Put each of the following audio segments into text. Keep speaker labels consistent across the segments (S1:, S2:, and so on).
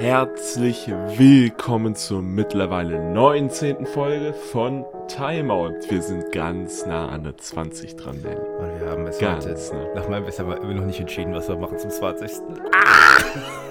S1: Herzlich willkommen zur mittlerweile 19. Folge von Timeout. Wir sind ganz nah an der 20 dran, Danny.
S2: Und wir haben es
S1: Ganz
S2: heute.
S1: nah.
S2: Nach meinem Wissen aber immer noch nicht entschieden, was wir machen zum 20.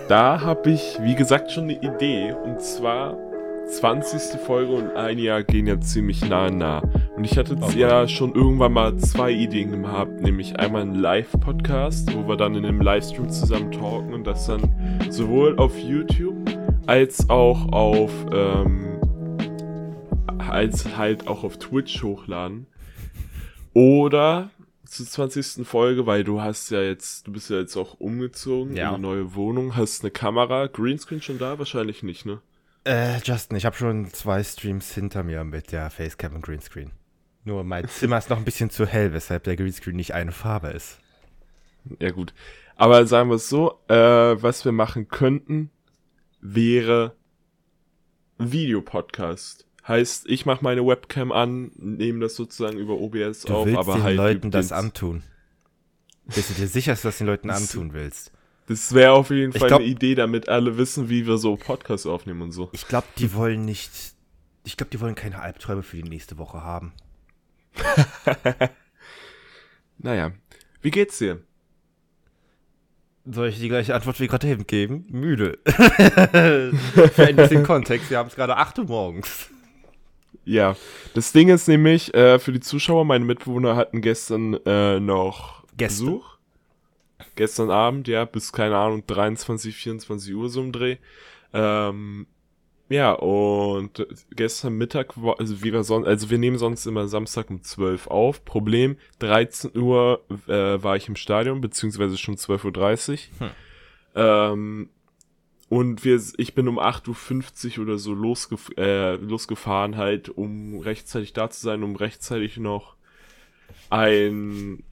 S1: Da habe ich, wie gesagt, schon eine Idee. Und zwar 20. Folge und ein Jahr gehen ja ziemlich nah nah. Und ich hatte
S2: Oh
S1: ja schon irgendwann mal zwei Ideen gehabt. Nämlich einmal einen Live-Podcast, wo wir dann in einem Livestream zusammen talken und das dann sowohl auf YouTube als auch auf, ähm, als halt auch auf Twitch hochladen. Oder zur 20. Folge, weil du hast ja jetzt, du bist ja jetzt auch umgezogen
S2: Ja.
S1: in eine neue Wohnung, hast eine Kamera, Greenscreen schon da? Wahrscheinlich nicht, ne?
S2: Äh, Justin, ich habe schon zwei Streams hinter mir mit der Facecam und Greenscreen. Nur mein Zimmer ist noch ein bisschen zu hell, weshalb der Greenscreen nicht eine Farbe ist.
S1: Ja, gut. Aber sagen wir es so, äh, was wir machen könnten, wäre ein Videopodcast. Heißt, ich mache meine Webcam an, nehme das sozusagen über OBS
S2: Du
S1: auf,
S2: willst
S1: aber
S2: den
S1: halt
S2: Leuten das antun. Bist du dir sicher, dass du das den Leuten
S1: Das-
S2: antun willst?
S1: Das wäre auf jeden Fall
S2: glaub-
S1: eine Idee, damit alle wissen, wie wir so Podcasts aufnehmen und so.
S2: Ich glaube, die wollen nicht. Ich glaube, die wollen keine Albträume für die nächste Woche haben.
S1: Naja, wie geht's dir?
S2: Soll ich die gleiche Antwort wie gerade eben geben? Müde. Für ein bisschen Kontext, wir haben es gerade 8 Uhr morgens.
S1: Ja, das Ding ist nämlich, äh, für die Zuschauer, meine Mitbewohner hatten gestern äh, noch
S2: Gäste.
S1: Besuch. Gestern Abend, ja, bis, keine Ahnung, 23, 24 Uhr so im Dreh. Ähm, ja, und gestern Mittag, war, also wie wir sonst, also wir nehmen sonst immer Samstag um 12 auf. Problem, 13 Uhr äh, war ich im Stadion, beziehungsweise schon 12.30 Uhr.
S2: Hm.
S1: Ähm, und wir, ich bin um 8.50 Uhr oder so losgef äh, losgefahren, halt, um rechtzeitig da zu sein, um rechtzeitig noch einen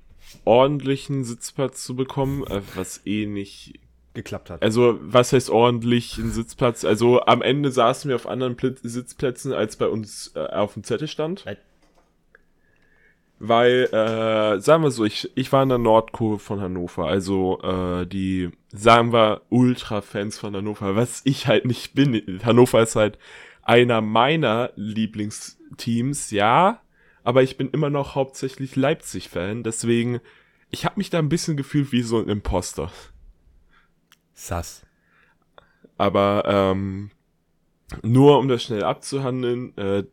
S1: ordentlichen Sitzplatz zu bekommen, äh, was eh nicht
S2: Geklappt hat.
S1: also, was heißt ordentlich ein Sitzplatz? Also, am Ende saßen wir auf anderen Pl Sitzplätzen, als bei uns äh, auf dem Zettel stand.
S2: Nein.
S1: Weil, äh, sagen wir so, ich, ich war in der Nordkurve von Hannover. Also, äh, die, sagen wir, Ultra-Fans von Hannover, was ich halt nicht bin. Hannover ist halt einer meiner Lieblingsteams, ja. Aber ich bin immer noch hauptsächlich Leipzig-Fan. Deswegen, ich habe mich da ein bisschen gefühlt wie so ein Imposter.
S2: Sass.
S1: Aber ähm, nur um das schnell abzuhandeln, äh,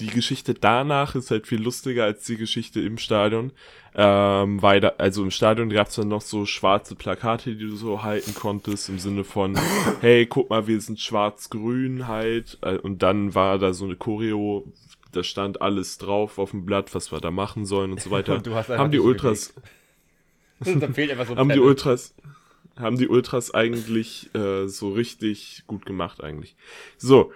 S1: die Geschichte danach ist halt viel lustiger als die Geschichte im Stadion. Ähm, weil da, also im Stadion gab es dann noch so schwarze Plakate, die du so halten konntest, im Sinne von, hey, guck mal, wir sind schwarz-grün halt. Äh, Und dann war da so eine Choreo, da stand alles drauf auf dem Blatt, was wir da machen sollen und so weiter.
S2: Und du hast
S1: haben die Ultras,
S2: da fehlt einfach so ein
S1: haben die. Ultras haben die Ultras eigentlich äh, so richtig gut gemacht eigentlich. So,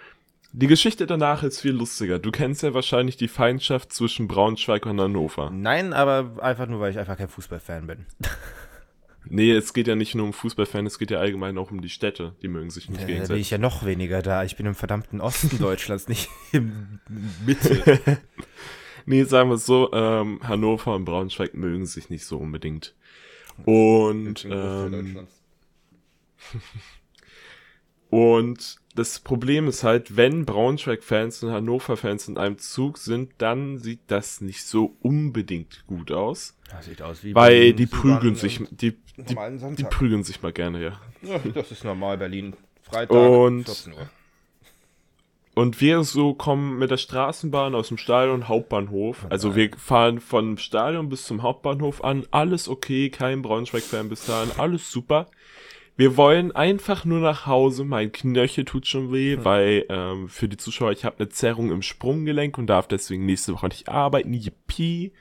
S1: die Geschichte danach ist viel lustiger. Du kennst ja wahrscheinlich die Feindschaft zwischen Braunschweig und Hannover.
S2: Nein, aber einfach nur, weil ich einfach kein Fußballfan bin.
S1: Nee, es geht ja nicht nur um Fußballfans, es geht ja allgemein auch um die Städte. Die mögen sich nicht
S2: Äh, da bin
S1: gegenseitig.
S2: ich ja noch weniger da. Ich bin im verdammten Osten Deutschlands, nicht im Mitte.
S1: Nee, sagen wir es so, ähm, Hannover und Braunschweig mögen sich nicht so unbedingt. Und ähm, Und das Problem ist halt, wenn Braunschweig-Fans und Hannover-Fans in einem Zug sind, dann sieht das nicht so unbedingt gut aus.
S2: Das sieht aus wie
S1: Weil
S2: Berlin,
S1: die prügeln sich, die, die, die prügeln sich mal gerne, ja.
S2: Ja, das ist normal, Berlin. Freitag,
S1: Und-
S2: 14 Uhr.
S1: Und wir so kommen mit der Straßenbahn aus dem Stadion Hauptbahnhof. Also wir fahren vom Stadion bis zum Hauptbahnhof an. Alles okay, kein Braunschweig-Fan bis dahin, alles super. Wir wollen einfach nur nach Hause. Mein Knöchel tut schon weh, weil ähm, für die Zuschauer, ich habe eine Zerrung im Sprunggelenk und darf deswegen nächste Woche nicht arbeiten. Yippie.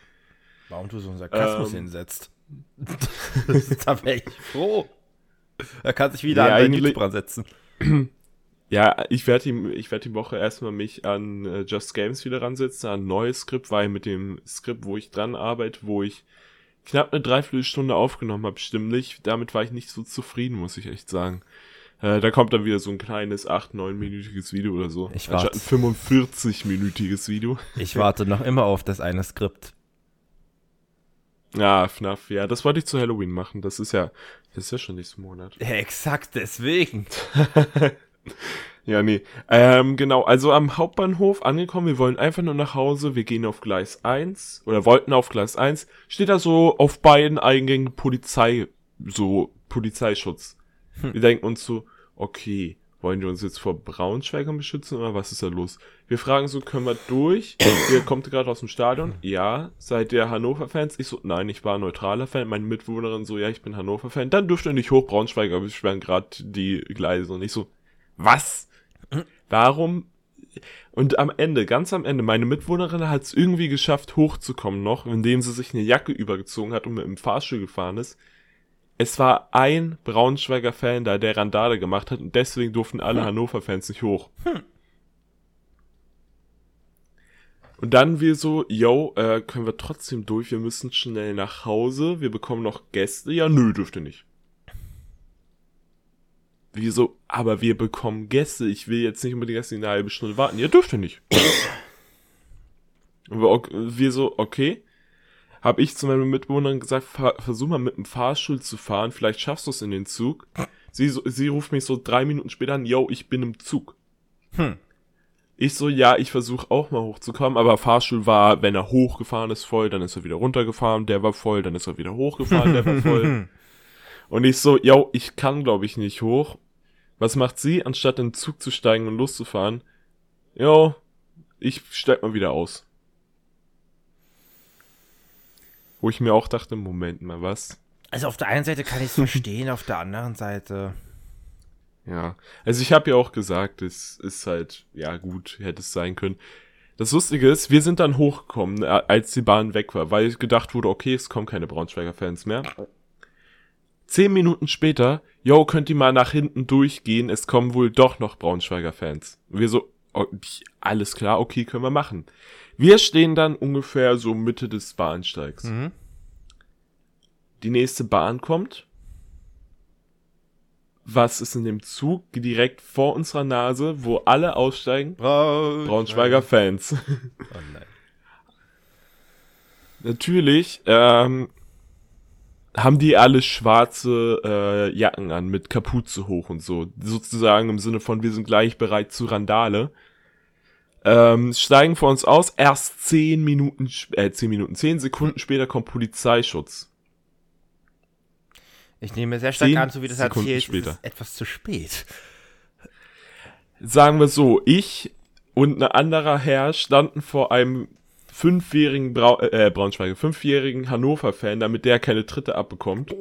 S2: Warum du so einen Sarkasmus
S1: Ähm.
S2: hinsetzt? da wäre ich froh. Er kann sich wieder
S1: Ja,
S2: an deinen setzen.
S1: Ja, ich werde die, ich werde die Woche erstmal mich an äh, Just Games wieder ransetzen, an ein neues Skript, weil mit dem Skript, wo ich dran arbeite, wo ich knapp eine Dreiviertelstunde aufgenommen habe, stimmlich, damit war ich nicht so zufrieden, muss ich echt sagen. Äh, da kommt dann wieder so ein kleines 8-, 9-minütiges Video oder so.
S2: Ich
S1: Anstatt ein 45-minütiges Video.
S2: Ich warte noch immer auf das eine Skript.
S1: Ja, FNAF, ja, das wollte ich zu Halloween machen. Das ist ja, das ist ja schon nächsten Monat.
S2: Ja, exakt deswegen.
S1: Ja, nee. Ähm, genau, also am Hauptbahnhof angekommen, wir wollen einfach nur nach Hause, wir gehen auf Gleis 1 oder wollten auf Gleis 1, steht da so auf beiden Eingängen Polizei, so Polizeischutz. Hm. Wir denken uns so, okay, wollen die uns jetzt vor Braunschweigern beschützen oder was ist da los? Wir fragen so, können wir durch? Ihr kommt gerade aus dem Stadion? Ja. Seid ihr Hannover-Fans? Ich so, nein, ich war neutraler Fan. Meine Mitwohnerin so, ja, ich bin Hannover-Fan. Dann dürft ihr nicht hoch Braunschweiger, wir sperren gerade die Gleise. Und ich so, was? Warum? Und am Ende, ganz am Ende, meine Mitwohnerin hat es irgendwie geschafft, hochzukommen noch, indem sie sich eine Jacke übergezogen hat und mit dem Fahrstuhl gefahren ist. Es war ein Braunschweiger Fan da, der Randale gemacht hat und deswegen durften alle hm. Hannover-Fans nicht hoch. Hm. Und dann wir so, yo, äh, können wir trotzdem durch, wir müssen schnell nach Hause, wir bekommen noch Gäste. Ja, nö, dürfte nicht. Wieso? Aber wir bekommen Gäste. Ich will jetzt nicht unbedingt erst eine halbe Stunde warten. Ja, dürfte nicht. Und wir, wir so, okay. Hab ich zu meinen Mitbewohnern gesagt, versuch mal mit dem Fahrstuhl zu fahren. Vielleicht schaffst du es in den Zug. Sie, sie ruft mich so drei Minuten später an, yo, ich bin im Zug. Hm. Ich so, ja, ich versuche auch mal hochzukommen, aber Fahrstuhl war, wenn er hochgefahren ist, voll, dann ist er wieder runtergefahren, der war voll, dann ist er wieder hochgefahren, der war voll. Und ich so, yo, ich kann, glaube ich, nicht hoch. Was macht sie, anstatt in den Zug zu steigen und loszufahren? Jo, ich steig mal wieder aus. Wo ich mir auch dachte, Moment mal, was?
S2: Also auf der einen Seite kann ich es verstehen, auf der anderen Seite.
S1: Ja, also ich habe ja auch gesagt, es ist halt, ja gut, hätte es sein können. Das Lustige ist, wir sind dann hochgekommen, äh, als die Bahn weg war, weil gedacht wurde, okay, es kommen keine Braunschweiger Fans mehr. Zehn Minuten später, yo, könnt ihr mal nach hinten durchgehen, es kommen wohl doch noch Braunschweiger Fans. Und wir so, oh, alles klar, okay, können wir machen. Wir stehen dann ungefähr so Mitte des Bahnsteigs. Mhm. Die nächste Bahn kommt. Was ist in dem Zug direkt vor unserer Nase, wo alle aussteigen? Braunschweiger, Braunschweiger Fans. Oh nein. Natürlich ähm, haben die alle schwarze äh, Jacken an mit Kapuze hoch und so. Sozusagen im Sinne von, wir sind gleich bereit zu Randale. Ähm, steigen vor uns aus, erst zehn Minuten, äh, zehn Minuten, zehn Sekunden später kommt Polizeischutz.
S2: Ich nehme sehr stark an, so wie das Sekunden erzählt, später. ist etwas zu spät.
S1: Sagen wir so, ich und ein anderer Herr standen vor einem fünfjährigen Brau äh, Braunschweiger, fünfjährigen Hannover-Fan, damit der keine Tritte abbekommt.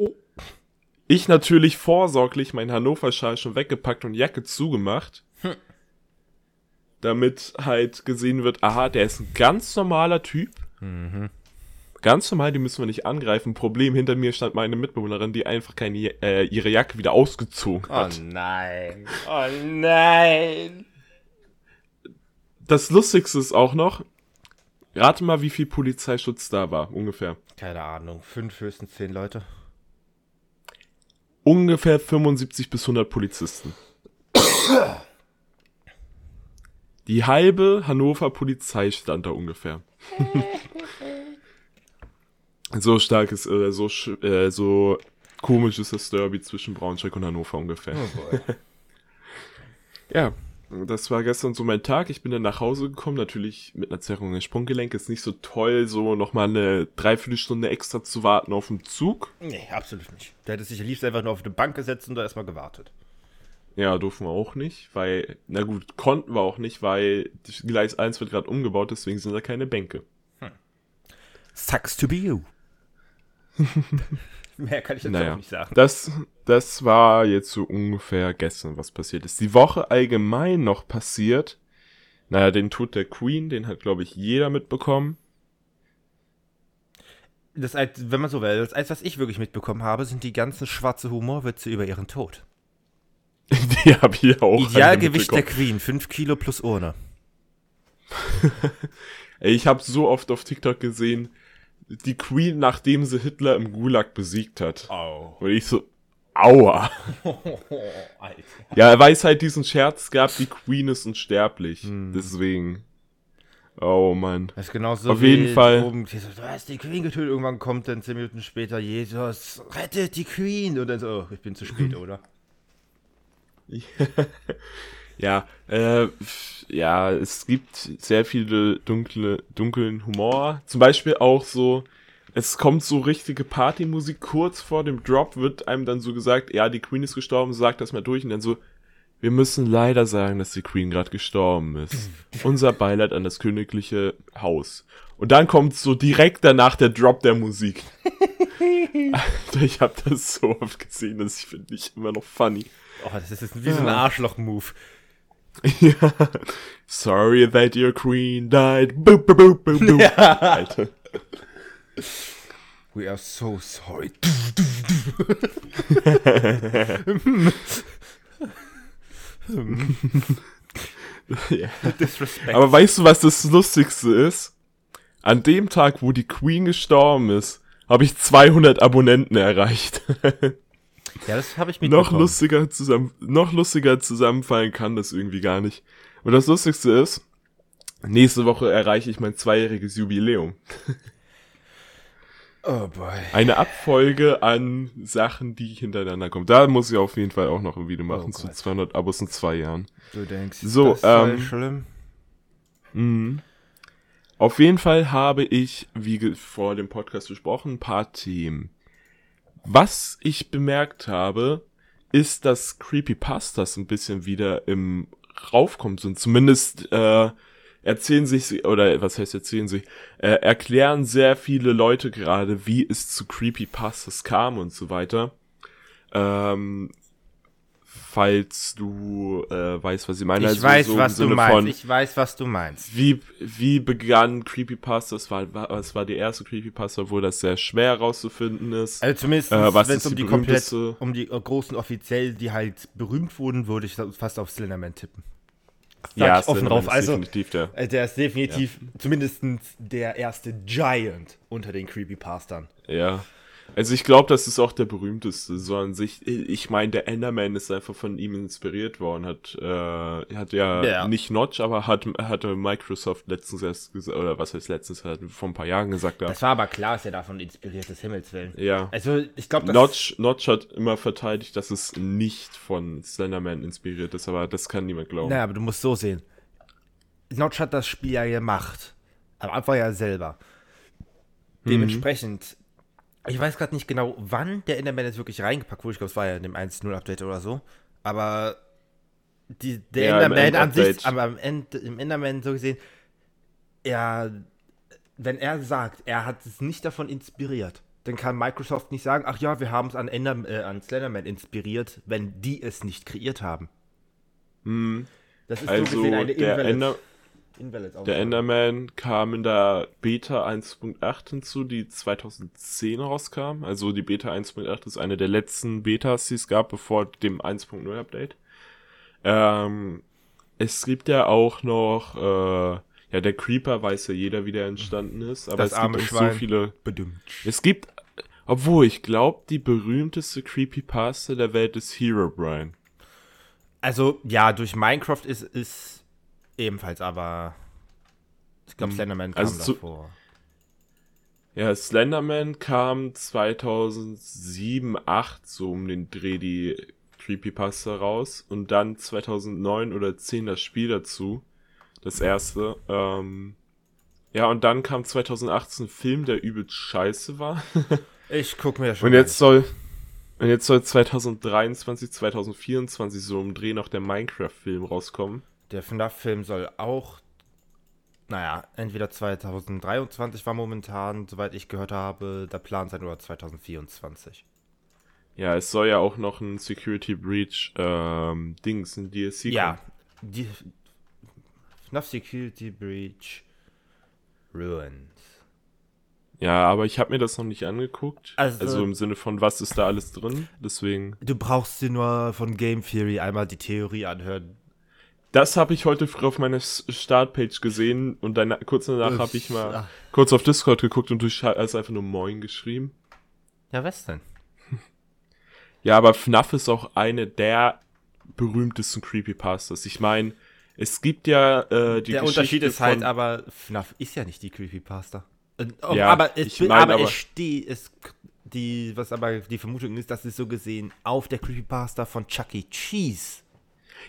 S1: Ich natürlich vorsorglich meinen Hannover-Schal schon weggepackt und Jacke zugemacht. Hm. Damit halt gesehen wird, aha, der ist ein ganz normaler Typ. Mhm. Ganz normal, die müssen wir nicht angreifen. Problem, hinter mir stand meine Mitbewohnerin, die einfach keine, äh, ihre Jacke wieder ausgezogen hat.
S2: Oh nein. Oh nein.
S1: Das Lustigste ist auch noch, Rate mal, wie viel Polizeischutz da war, ungefähr.
S2: Keine Ahnung, fünf, höchstens zehn Leute.
S1: Ungefähr 75 bis 100 Polizisten. Die halbe Hannover Polizei stand da ungefähr. so stark ist, äh, so, äh, so komisch ist das Derby zwischen Braunschweig und Hannover ungefähr. Oh ja, das war gestern so mein Tag. Ich bin dann nach Hause gekommen, natürlich mit einer Zerrung des Sprunggelenk. Ist nicht so toll, so nochmal eine Dreiviertelstunde extra zu warten auf den Zug.
S2: Nee, absolut nicht. Der hätte sich am liebsten einfach nur auf eine Bank gesetzt und da erstmal gewartet.
S1: Ja, durften wir auch nicht, weil, na gut, konnten wir auch nicht, weil Gleis 1 wird gerade umgebaut, deswegen sind da keine Bänke. Hm.
S2: Sucks to be you. Mehr kann ich jetzt naja, auch nicht sagen.
S1: Das, das war jetzt so ungefähr gestern, was passiert ist. Die Woche allgemein noch passiert. Naja, den Tod der Queen, den hat, glaube ich, jeder mitbekommen.
S2: Das, wenn man so will, das Einzige, was ich wirklich mitbekommen habe, sind die ganzen schwarze Humorwitze über ihren Tod.
S1: die habe ich auch.
S2: Idealgewicht der Queen, 5 Kilo plus Urne.
S1: ich habe so oft auf TikTok gesehen, die Queen, nachdem sie Hitler im Gulag besiegt hat. Oh. Und ich so, aua. ja, er weiß halt diesen Scherz gab, die Queen ist unsterblich. Hm. Deswegen. Oh Mann.
S2: Das ist genau so
S1: Auf jeden Fall.
S2: Oben, du hast die Queen getötet. Irgendwann kommt dann zehn Minuten später Jesus, rettet die Queen. Und dann so, oh, ich bin zu spät, oder?
S1: Ja, äh, ja, es gibt sehr viele dunkle, dunklen Humor. Zum Beispiel auch so, es kommt so richtige Partymusik. Kurz vor dem Drop wird einem dann so gesagt, ja, die Queen ist gestorben, sagt das mal durch und dann so, wir müssen leider sagen, dass die Queen gerade gestorben ist. Unser Beileid an das königliche Haus. Und dann kommt so direkt danach der Drop der Musik. Alter, ich habe das so oft gesehen, dass ich finde ich immer noch funny.
S2: Oh, das ist wie so ein Arschloch-Move.
S1: Ja. Sorry that your queen died. Boop, boop, boop, boop, boop.
S2: Ja.
S1: Alter.
S2: We are so sorry.
S1: Ja. Aber weißt du, was das Lustigste ist? An dem Tag, wo die Queen gestorben ist, habe ich 200 Abonnenten erreicht.
S2: ja, das habe ich mit
S1: noch lustiger zusammen, noch lustiger zusammenfallen kann das irgendwie gar nicht. Und das Lustigste ist, nächste Woche erreiche ich mein zweijähriges Jubiläum.
S2: Oh boy.
S1: Eine Abfolge an Sachen, die hintereinander kommen. Da muss ich auf jeden Fall auch noch ein Video machen
S2: Oh
S1: zu
S2: Gott.
S1: 200 Abos in zwei Jahren.
S2: Du denkst,
S1: So,
S2: das
S1: ähm,
S2: schlimm?
S1: Mhm. Auf jeden Fall habe ich, wie vor dem Podcast besprochen, ein paar Themen. Was ich bemerkt habe, ist, dass Creepypastas ein bisschen wieder im Raufkommen sind. Zumindest äh, erzählen sich, oder was heißt erzählen sich, äh, erklären sehr viele Leute gerade, wie es zu Creepypastas kam und so weiter. Ähm, falls du äh, weißt, was ich meine.
S2: Ich
S1: Also
S2: weiß,
S1: so
S2: was du
S1: Sinne
S2: meinst.
S1: von-
S2: Ich weiß, was du meinst.
S1: wie, wie begann Creepypasta? Das war, war, das war die erste Creepypasta, wo das sehr schwer herauszufinden ist.
S2: Also zumindest,
S1: Äh, was
S2: wenn es um
S1: die
S2: komplett, um die äh, großen offiziell, die halt berühmt wurden, würde ich fast auf Slenderman tippen. Sag ich offen drauf.
S1: ist
S2: Also,
S1: definitiv der.
S2: äh, der ist definitiv zumindest der erste Giant unter den Creepypastern.
S1: Ja. Also ich glaube, das ist auch der berühmteste. So an sich, ich meine, der Enderman ist einfach von ihm inspiriert worden. Hat, äh, hat ja,
S2: Ja.
S1: nicht Notch, aber hat, hatte Microsoft letztens erst gesagt, oder was heißt letztens, hat vor ein paar Jahren gesagt, ja.
S2: Das war aber klar, dass er davon inspiriert ist, Himmelswillen.
S1: ja.
S2: Also, ich glaube,
S1: Notch, Notch hat immer verteidigt, dass es nicht von Slenderman inspiriert ist, aber das kann niemand glauben.
S2: Naja, aber du musst so sehen. Notch hat das Spiel ja gemacht. Am Anfang ja selber. Dementsprechend, ich weiß gerade nicht genau, wann der Enderman jetzt wirklich reingepackt wurde. Ich glaube, es war ja in dem 1.0-Update oder so. Aber die, der
S1: Ja,
S2: Enderman an sich, aber am End, im Enderman so gesehen, er, wenn er sagt, er hat es nicht davon inspiriert, dann kann Microsoft nicht sagen, ach ja, wir haben es an, Ender, äh, an Slenderman inspiriert, wenn die es nicht kreiert haben.
S1: Hm.
S2: Das ist
S1: Also
S2: so gesehen eine
S1: der,
S2: Invalid, Invalid
S1: der. Enderman kam in der Beta 1.8 hinzu, die 2010 rauskam. Also die Beta 1.8 ist eine der letzten Betas, die es gab, bevor dem 1.0 Update. Ähm, es gibt ja auch noch, äh, ja, der Creeper weiß ja jeder, wie der entstanden ist, aber
S2: Das
S1: es
S2: arme
S1: gibt auch
S2: Schwein.
S1: so viele
S2: Bedimmt.
S1: Es gibt, obwohl ich glaube, die berühmteste Creepypasta der Welt ist Hero Brian.
S2: Also, ja, durch Minecraft ist ist ebenfalls, aber ich glaube,
S1: Hm.
S2: Slenderman kam
S1: Also
S2: davor.
S1: Ja, Slenderman kam 2007, 8 so um den Dreh die Creepypasta raus und dann 2009 oder 10 das Spiel dazu, das erste. Ähm, ja, und dann kam 2018 ein Film, der übelst scheiße war.
S2: Ich guck mir schon
S1: Und jetzt soll und jetzt soll 2023, 2024 so um Dreh noch der Minecraft-Film rauskommen.
S2: Der FNAF-Film soll auch, naja, entweder 2023 war momentan, soweit ich gehört habe, der Plan sein oder 2024.
S1: Ja, es soll ja auch noch ein Security Breach ähm, Dings, ein DLC
S2: Ja,
S1: kommen.
S2: die FNAF Security Breach Ruins.
S1: Ja, aber ich habe mir das noch nicht angeguckt.
S2: Also-
S1: Also, im Sinne von, was ist da alles drin? Deswegen.
S2: Du brauchst dir nur von Game Theory einmal die Theorie anhören.
S1: Das habe ich heute früh auf meiner Startpage gesehen und dann kurz danach habe ich mal
S2: Ach.
S1: kurz auf Discord geguckt und du hast einfach nur Moin geschrieben.
S2: Ja, was denn?
S1: Ja, aber FNAF ist auch eine der berühmtesten Creepypastas. Ich meine, es gibt ja äh, die
S2: Der
S1: Geschichte
S2: Unterschied ist halt, aber FNAF ist ja nicht die Creepypasta. Äh, oh,
S1: Ja,
S2: aber es,
S1: ich
S2: bin-
S1: mein
S2: aber
S1: aber-
S2: es steht, es, die, was aber die Vermutung ist, dass es so gesehen auf der Creepypasta von Chuck E. Cheese.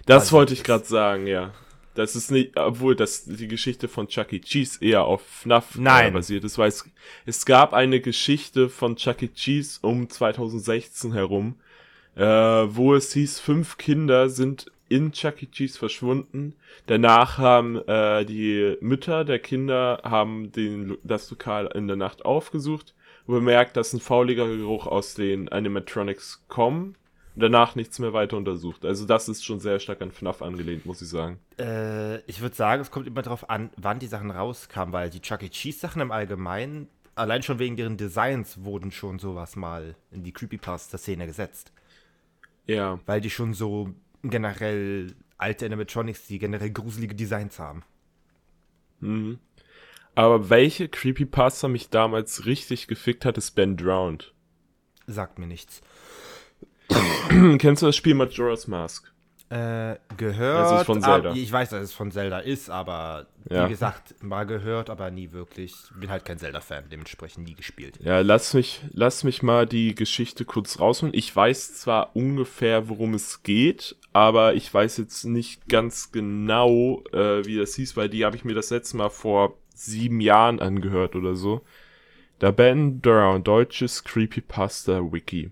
S1: Das wollte ich gerade sagen, ja. Das ist nicht, obwohl das die Geschichte von Chuck E. Cheese eher auf FNAF
S2: äh, Nein.
S1: Basiert ist, weil es, es gab eine Geschichte von Chuck E. Cheese um 2016 herum, äh, wo es hieß, fünf Kinder sind in Chuck E. Cheese verschwunden. Danach haben äh, die Mütter der Kinder haben den, das Lokal in der Nacht aufgesucht und bemerkt, dass ein fauliger Geruch aus den Animatronics kommt danach nichts mehr weiter untersucht. Also das ist schon sehr stark an FNAF angelehnt, muss ich sagen.
S2: Äh, ich würde sagen, es kommt immer darauf an, wann die Sachen rauskamen, weil die Chuck E. Cheese Sachen im Allgemeinen, allein schon wegen deren Designs, wurden schon sowas mal in die Creepypasta-Szene gesetzt.
S1: Ja.
S2: Weil die schon so generell alte Animatronics, die generell gruselige Designs haben.
S1: Mhm. Aber welche Creepypasta mich damals richtig gefickt hat, ist Ben Drowned.
S2: Sagt mir nichts.
S1: Kennst du das Spiel Majora's Mask?
S2: Äh, gehört.
S1: Das ist von Zelda.
S2: Ab, ich weiß, dass es von Zelda ist, aber
S1: Ja.
S2: wie gesagt, mal gehört, aber nie wirklich. Bin halt kein Zelda-Fan, dementsprechend nie gespielt.
S1: Ja, lass mich, lass mich mal die Geschichte kurz rausholen. Ich weiß zwar ungefähr, worum es geht, aber ich weiß jetzt nicht ganz genau, äh, wie das hieß, weil die habe ich mir das letzte Mal vor sieben Jahren angehört oder so. Da Ben Drowned, deutsches Creepypasta Wiki.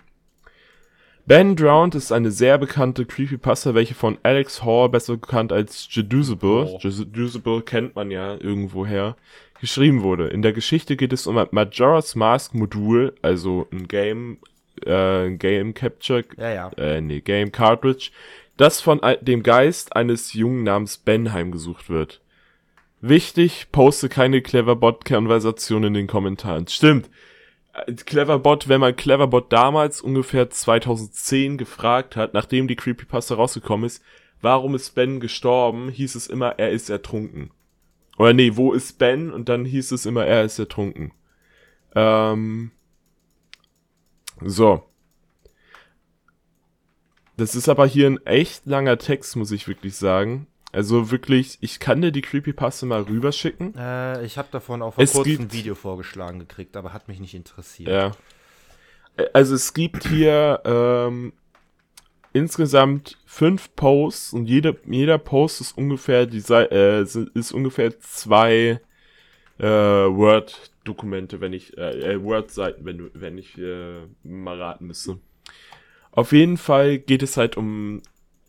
S1: Ben Drowned ist eine sehr bekannte Creepypasta, welche von Alex Hall, besser bekannt als Jedusible,
S2: Oh.
S1: Jedusible kennt man ja irgendwoher, geschrieben wurde. In der Geschichte geht es um ein Majora's Mask Modul, also ein Game, äh, Game Capture,
S2: Ja, ja.
S1: äh, nee, Game Cartridge, das von dem Geist eines Jungen namens Ben heimgesucht wird. Wichtig, poste keine Cleverbot-Konversation in den Kommentaren. Stimmt. Äh, Cleverbot, wenn man Cleverbot damals ungefähr 2010 gefragt hat, nachdem die Creepypasta rausgekommen ist, warum ist Ben gestorben, hieß es immer, er ist ertrunken. Oder nee, wo ist Ben? Und dann hieß es immer, er ist ertrunken. Ähm, so. Das ist aber hier ein echt langer Text, muss ich wirklich sagen. Also wirklich, ich kann dir die Creepypasta mal rüberschicken.
S2: Äh, ich habe davon auch vor
S1: Es
S2: kurzem ein Video vorgeschlagen gekriegt, aber hat mich nicht interessiert.
S1: Ja. Also es gibt hier ähm, insgesamt fünf Posts und jede, jeder Post ist ungefähr die äh, ist ungefähr zwei äh, Word-Dokumente, wenn ich äh, äh, Word-Seiten, wenn du- wenn ich äh, mal raten müsste. Auf jeden Fall geht es halt um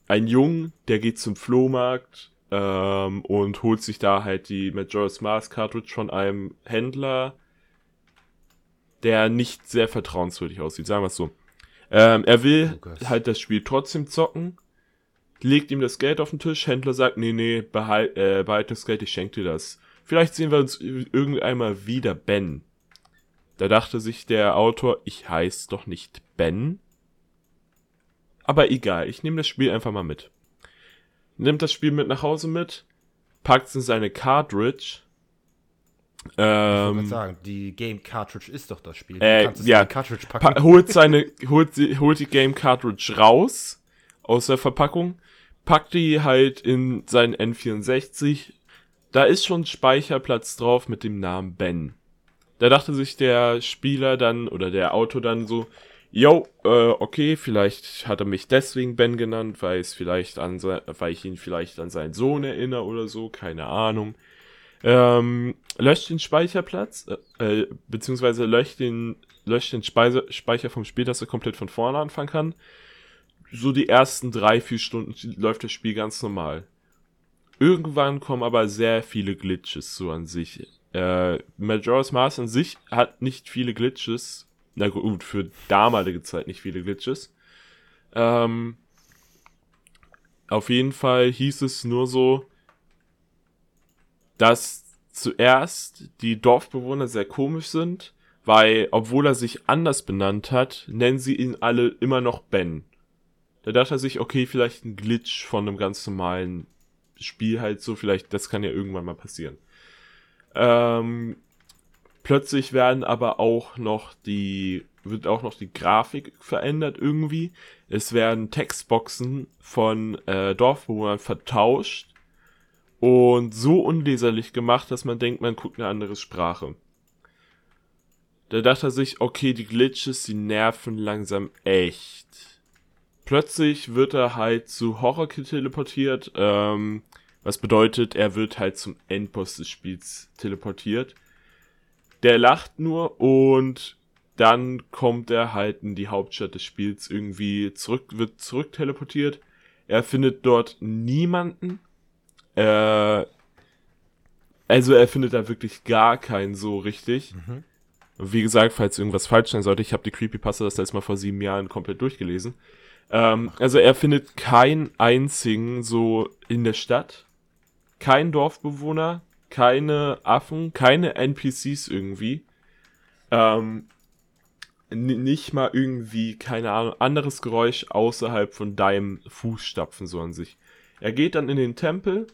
S1: einen Jungen, der geht zum Flohmarkt ähm, und holt sich da halt die Majora's Mask Cartridge von einem Händler, der nicht sehr vertrauenswürdig aussieht, sagen wir es so. Ähm, er will
S2: Lukas.
S1: halt das Spiel trotzdem zocken, legt ihm das Geld auf den Tisch, Händler sagt, nee, nee, behalt, äh, behalt das Geld, ich schenke dir das. Vielleicht sehen wir uns irgendeinmal wieder, Ben. Da dachte sich der Autor, ich heiße doch nicht Ben. Aber egal, ich nehme das Spiel einfach mal mit. Nimmt das Spiel mit nach Hause mit, packt es in seine Cartridge.
S2: Ich wollte
S1: Ähm,
S2: grad sagen, die Game Cartridge ist doch das Spiel. Du
S1: Äh,
S2: kannst es
S1: ja.
S2: Cartridge packen.
S1: pa holt seine, holt, die- holt die Game Cartridge raus aus der Verpackung, packt die halt in seinen N64. Da ist schon Speicherplatz drauf mit dem Namen Ben. Da dachte sich der Spieler dann oder der Autor dann so, yo, äh, okay, vielleicht hat er mich deswegen Ben genannt, weil es vielleicht an weil ich ihn vielleicht an seinen Sohn erinnere oder so, keine Ahnung. Ähm, löscht den Speicherplatz, äh, äh, beziehungsweise löscht den, löscht den Speise, Speicher vom Spiel, dass er komplett von vorne anfangen kann. So die ersten drei, vier Stunden läuft das Spiel ganz normal. Irgendwann kommen aber sehr viele Glitches so an sich. Äh, Majora's Mask an sich hat nicht viele Glitches. Na gut, für damalige Zeit nicht viele Glitches. Ähm, auf jeden Fall hieß es nur so, dass zuerst die Dorfbewohner sehr komisch sind, weil, obwohl er sich anders benannt hat, nennen sie ihn alle immer noch Ben. Da dachte er sich, okay, vielleicht ein Glitch von einem ganz normalen Spiel halt so, vielleicht, das kann ja irgendwann mal passieren. Ähm, plötzlich werden aber auch noch die, wird auch noch die Grafik verändert irgendwie. Es werden Textboxen von äh, Dorfbewohnern vertauscht und so unleserlich gemacht, dass man denkt, man guckt eine andere Sprache. Da dachte er sich, okay, die Glitches, die nerven langsam echt. plötzlich wird er halt zu Horrorkid teleportiert, ähm, was bedeutet, er wird halt zum Endboss des Spiels teleportiert. Der lacht nur und dann kommt er halt in die Hauptstadt des Spiels irgendwie zurück, wird zurück teleportiert. Er findet dort niemanden. Äh, also er findet da wirklich gar keinen so richtig. Mhm. Wie gesagt, falls irgendwas falsch sein sollte, ich habe die Creepypasta das letzte Mal vor sieben Jahren komplett durchgelesen. Ähm, also er findet keinen einzigen so in der Stadt. Kein Dorfbewohner, keine Affen, keine NPCs irgendwie. Ähm, nicht mal irgendwie, keine Ahnung, anderes Geräusch außerhalb von deinem Fußstapfen so an sich. Er geht dann in den Tempel.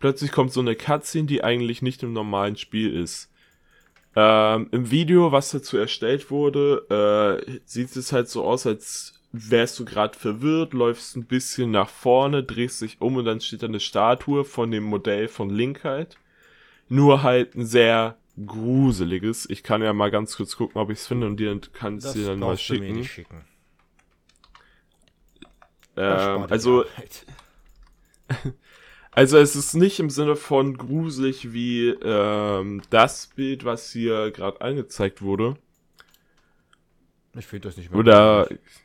S1: Plötzlich kommt so eine Cutscene, die eigentlich nicht im normalen Spiel ist. Ähm, Im Video, was dazu erstellt wurde, äh, sieht es halt so aus, als wärst du gerade verwirrt, läufst ein bisschen nach vorne, drehst dich um und dann steht da eine Statue von dem Modell von Link halt. Nur halt ein sehr gruseliges. Ich kann ja mal ganz kurz gucken, ob ich es finde und dir kann es dir dann mal schicken. schicken. Ähm, also, also es ist nicht im Sinne von gruselig wie ähm, das Bild, was hier gerade angezeigt wurde.
S2: Ich finde das nicht mehr.
S1: Oder gruselig.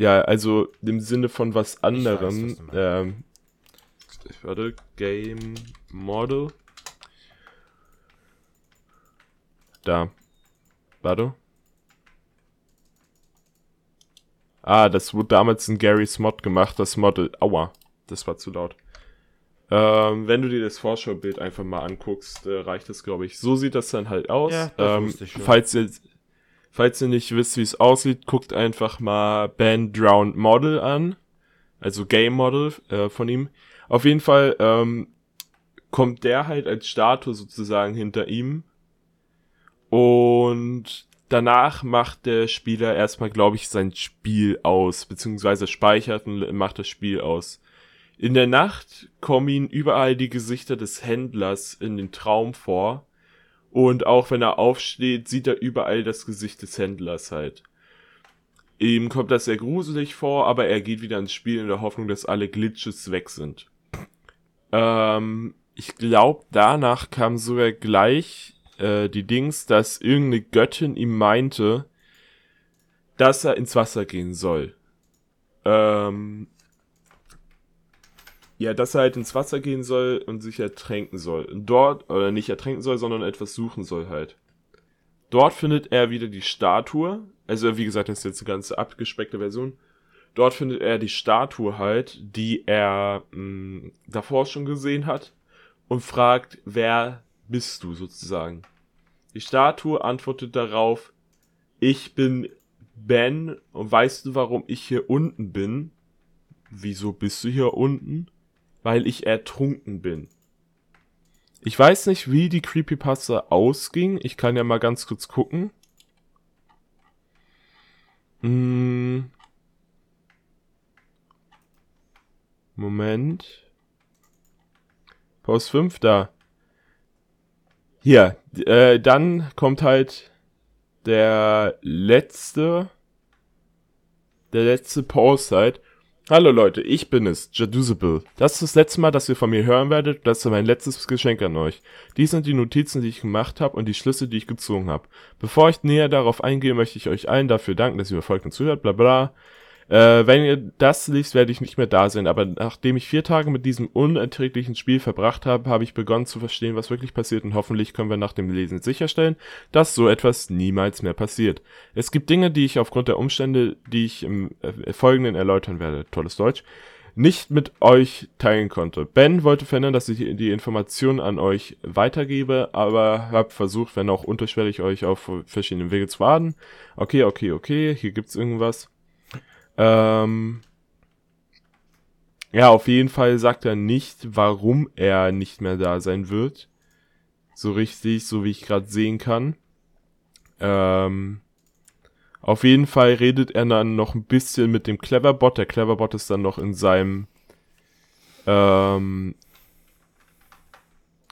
S1: Ja, also im Sinne von was anderem. Weiß, was ähm, warte, Game Model. Da. Warte. Ah, das wurde damals in Gary's Mod gemacht, das Model. Aua, das war zu laut. Ähm, wenn du dir das Vorschaubild einfach mal anguckst, äh, reicht das, glaube ich. So sieht das dann halt aus. Ja, ähm, falls ihr falls ihr nicht wisst, wie es aussieht, guckt einfach mal Band Drowned Model an. Also Game Model äh, von ihm. Auf jeden Fall ähm, kommt der halt als Statue sozusagen hinter ihm und danach macht der Spieler erstmal, glaube ich, sein Spiel aus, beziehungsweise speichert und macht das Spiel aus. In der Nacht kommen ihm überall die Gesichter des Händlers in den Traum vor. Und auch wenn er aufsteht, sieht er überall das Gesicht des Händlers halt. Ihm kommt das sehr gruselig vor, aber er geht wieder ins Spiel in der Hoffnung, dass alle Glitches weg sind. Ähm, ich glaube, danach kam sogar gleich äh, die Dings, dass irgendeine Göttin ihm meinte, dass er ins Wasser gehen soll. Ähm, ja, dass er halt ins Wasser gehen soll und sich ertränken soll. Dort, oder nicht ertränken soll, sondern etwas suchen soll halt. Dort findet er wieder die Statue. Also, wie gesagt, das ist jetzt eine ganz abgespeckte Version. Dort findet er die Statue halt, die er mh, mm, davor schon gesehen hat und fragt, wer bist du sozusagen? Die Statue antwortet darauf, ich bin Ben und weißt du, warum ich hier unten bin? Wieso bist du hier unten? Weil ich ertrunken bin. Ich weiß nicht, wie die Creepypasta ausging. Ich kann ja mal ganz kurz gucken. Hm. Moment. Post 5 da. Hier, äh, dann kommt halt der letzte, der letzte Post halt. Hallo Leute, ich bin es, Jadusible. Das ist das letzte Mal, dass ihr von mir hören werdet. Das ist mein letztes Geschenk an euch. Dies sind die Notizen, die ich gemacht habe und die Schlüsse, die ich gezogen habe. Bevor ich näher darauf eingehe, möchte ich euch allen dafür danken, dass ihr mir folgt und zuhört, bla bla. Äh, wenn ihr das liest, werde ich nicht mehr da sein, aber nachdem ich vier Tage mit diesem unerträglichen Spiel verbracht habe, habe ich begonnen zu verstehen, was wirklich passiert und hoffentlich können wir nach dem Lesen sicherstellen, dass so etwas niemals mehr passiert. Es gibt Dinge, die ich aufgrund der Umstände, die ich im äh, Folgenden erläutern werde, tolles Deutsch, nicht mit euch teilen konnte. Ben wollte verhindern, dass ich die Informationen an euch weitergebe, aber habe versucht, wenn auch unterschwellig, euch auf verschiedenen Wege zu warten. Okay, okay, okay, hier gibt's irgendwas. Ähm, ja, auf jeden Fall sagt er nicht, warum er nicht mehr da sein wird. So richtig, so wie ich gerade sehen kann. Ähm, auf jeden Fall redet er dann noch ein bisschen mit dem Cleverbot. Der Cleverbot ist dann noch in seinem ähm,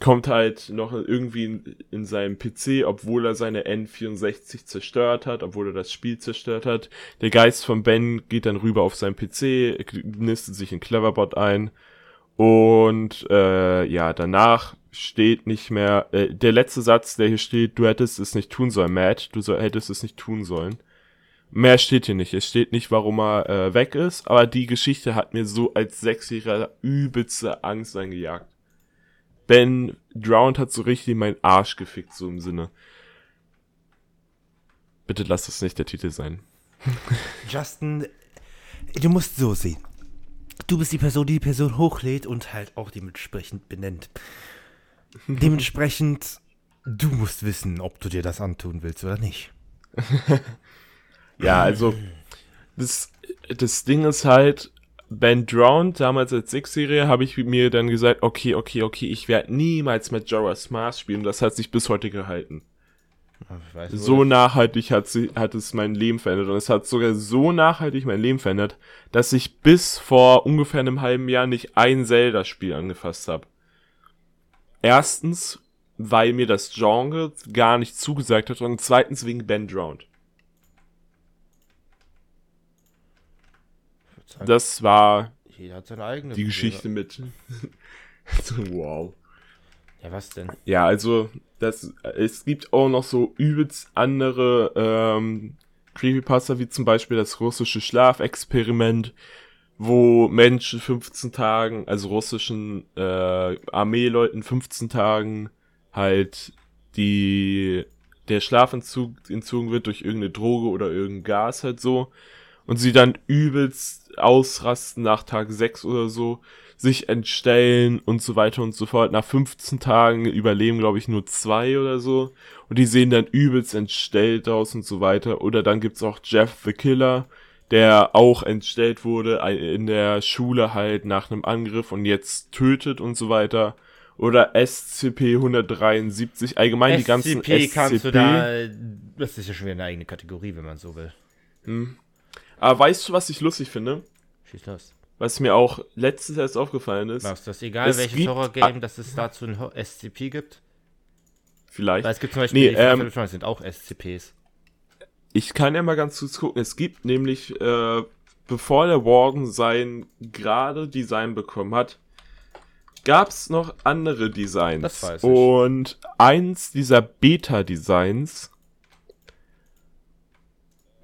S1: kommt halt noch irgendwie in, in seinem PC, obwohl er seine N64 zerstört hat, obwohl er das Spiel zerstört hat. Der Geist von Ben geht dann rüber auf seinen PC, nistet sich in Cleverbot ein und äh, ja, danach steht nicht mehr, äh, der letzte Satz, der hier steht, du hättest es nicht tun sollen, Matt, du soll, hättest es nicht tun sollen. Mehr steht hier nicht. Es steht nicht, warum er äh, weg ist, aber die Geschichte hat mir so als Sechsjähriger übelste Angst eingejagt. Ben Drowned hat so richtig meinen Arsch gefickt, so im Sinne. Bitte lass das nicht der Titel sein.
S2: Justin, du musst so sehen. Du bist die Person, die die Person hochlädt und halt auch dementsprechend benennt. Dementsprechend, du musst wissen, ob du dir das antun willst oder nicht.
S1: ja, also, das, das Ding ist halt, Ben Drowned, damals als Six-Serie, habe ich mir dann gesagt, okay, okay, okay, ich werde niemals mit Jorah's Mars spielen. Das hat sich bis heute gehalten. Weiß, so nachhaltig hat, sie, hat es mein Leben verändert. Und es hat sogar so nachhaltig mein Leben verändert, dass ich bis vor ungefähr einem halben Jahr nicht ein Zelda-Spiel angefasst habe. Erstens, weil mir das Genre gar nicht zugesagt hat und zweitens wegen Ben Drowned. Das war die Geschichte mit. wow.
S2: Ja, was denn?
S1: Ja, also das, es gibt auch noch so übelst andere ähm, Creepypasta, wie zum Beispiel das russische Schlafexperiment, wo Menschen 15 Tagen, also russischen äh, Armeeleuten 15 Tagen halt die der Schlafentzug entzogen wird durch irgendeine Droge oder irgendein Gas halt so und sie dann übelst ausrasten nach Tag 6 oder so, sich entstellen und so weiter und so fort. Nach 15 Tagen überleben, glaube ich, nur zwei oder so. Und die sehen dann übelst entstellt aus und so weiter. Oder dann gibt's auch Jeff the Killer, der auch entstellt wurde in der Schule halt nach einem Angriff und jetzt tötet und so weiter. Oder SCP-173, allgemein SCP die ganzen SCP. kannst du da,
S2: das ist ja schon wieder eine eigene Kategorie, wenn man so will.
S1: Hm. Aber weißt du, was ich lustig finde?
S2: Schieß los.
S1: Was mir auch letztes erst aufgefallen ist.
S2: Was, das egal, welches Horror-Game, dass es dazu ein SCP gibt?
S1: Vielleicht.
S2: Weil es gibt zum Beispiel, nee, die ähm, sind auch SCPs.
S1: Ich kann ja mal ganz kurz gucken. Es gibt nämlich, äh, bevor der Warden sein gerade Design bekommen hat, gab es noch andere Designs.
S2: Das weiß ich.
S1: Und eins dieser Beta-Designs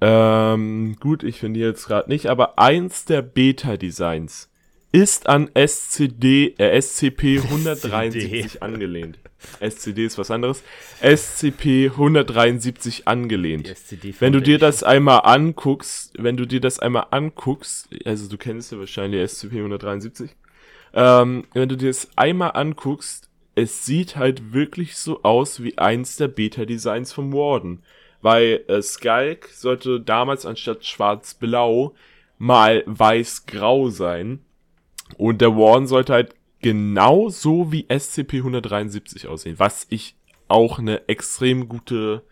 S1: ähm, gut, ich finde jetzt gerade nicht, aber eins der Beta-Designs ist an SCD, äh, SCP 173 angelehnt. SCD ist was anderes. SCP 173 angelehnt. Wenn du dir das einmal anguckst, wenn du dir das einmal anguckst, also du kennst ja wahrscheinlich SCP 173, ähm, wenn du dir das einmal anguckst, es sieht halt wirklich so aus wie eins der Beta-Designs vom Warden weil äh, Skulk sollte damals anstatt schwarz-blau mal weiß-grau sein. Und der Warren sollte halt genau so wie SCP-173 aussehen, was ich auch eine extrem gute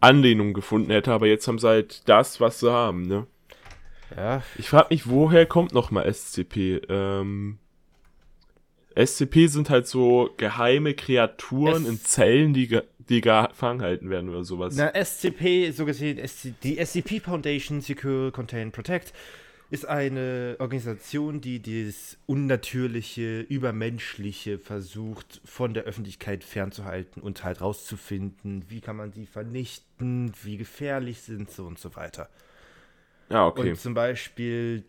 S1: Anlehnung gefunden hätte, aber jetzt haben sie halt das, was sie haben, ne?
S2: Ja.
S1: Ich frage mich, woher kommt nochmal SCP? Ähm, SCP sind halt so geheime Kreaturen es in Zellen, die die gefangen halten werden oder sowas.
S2: Na, SCP, so gesehen, die SCP Foundation Secure, Contain, Protect ist eine Organisation, die das Unnatürliche, Übermenschliche versucht, von der Öffentlichkeit fernzuhalten und halt rauszufinden, wie kann man sie vernichten, wie gefährlich sind sie und so weiter.
S1: Ja, okay.
S2: Und zum Beispiel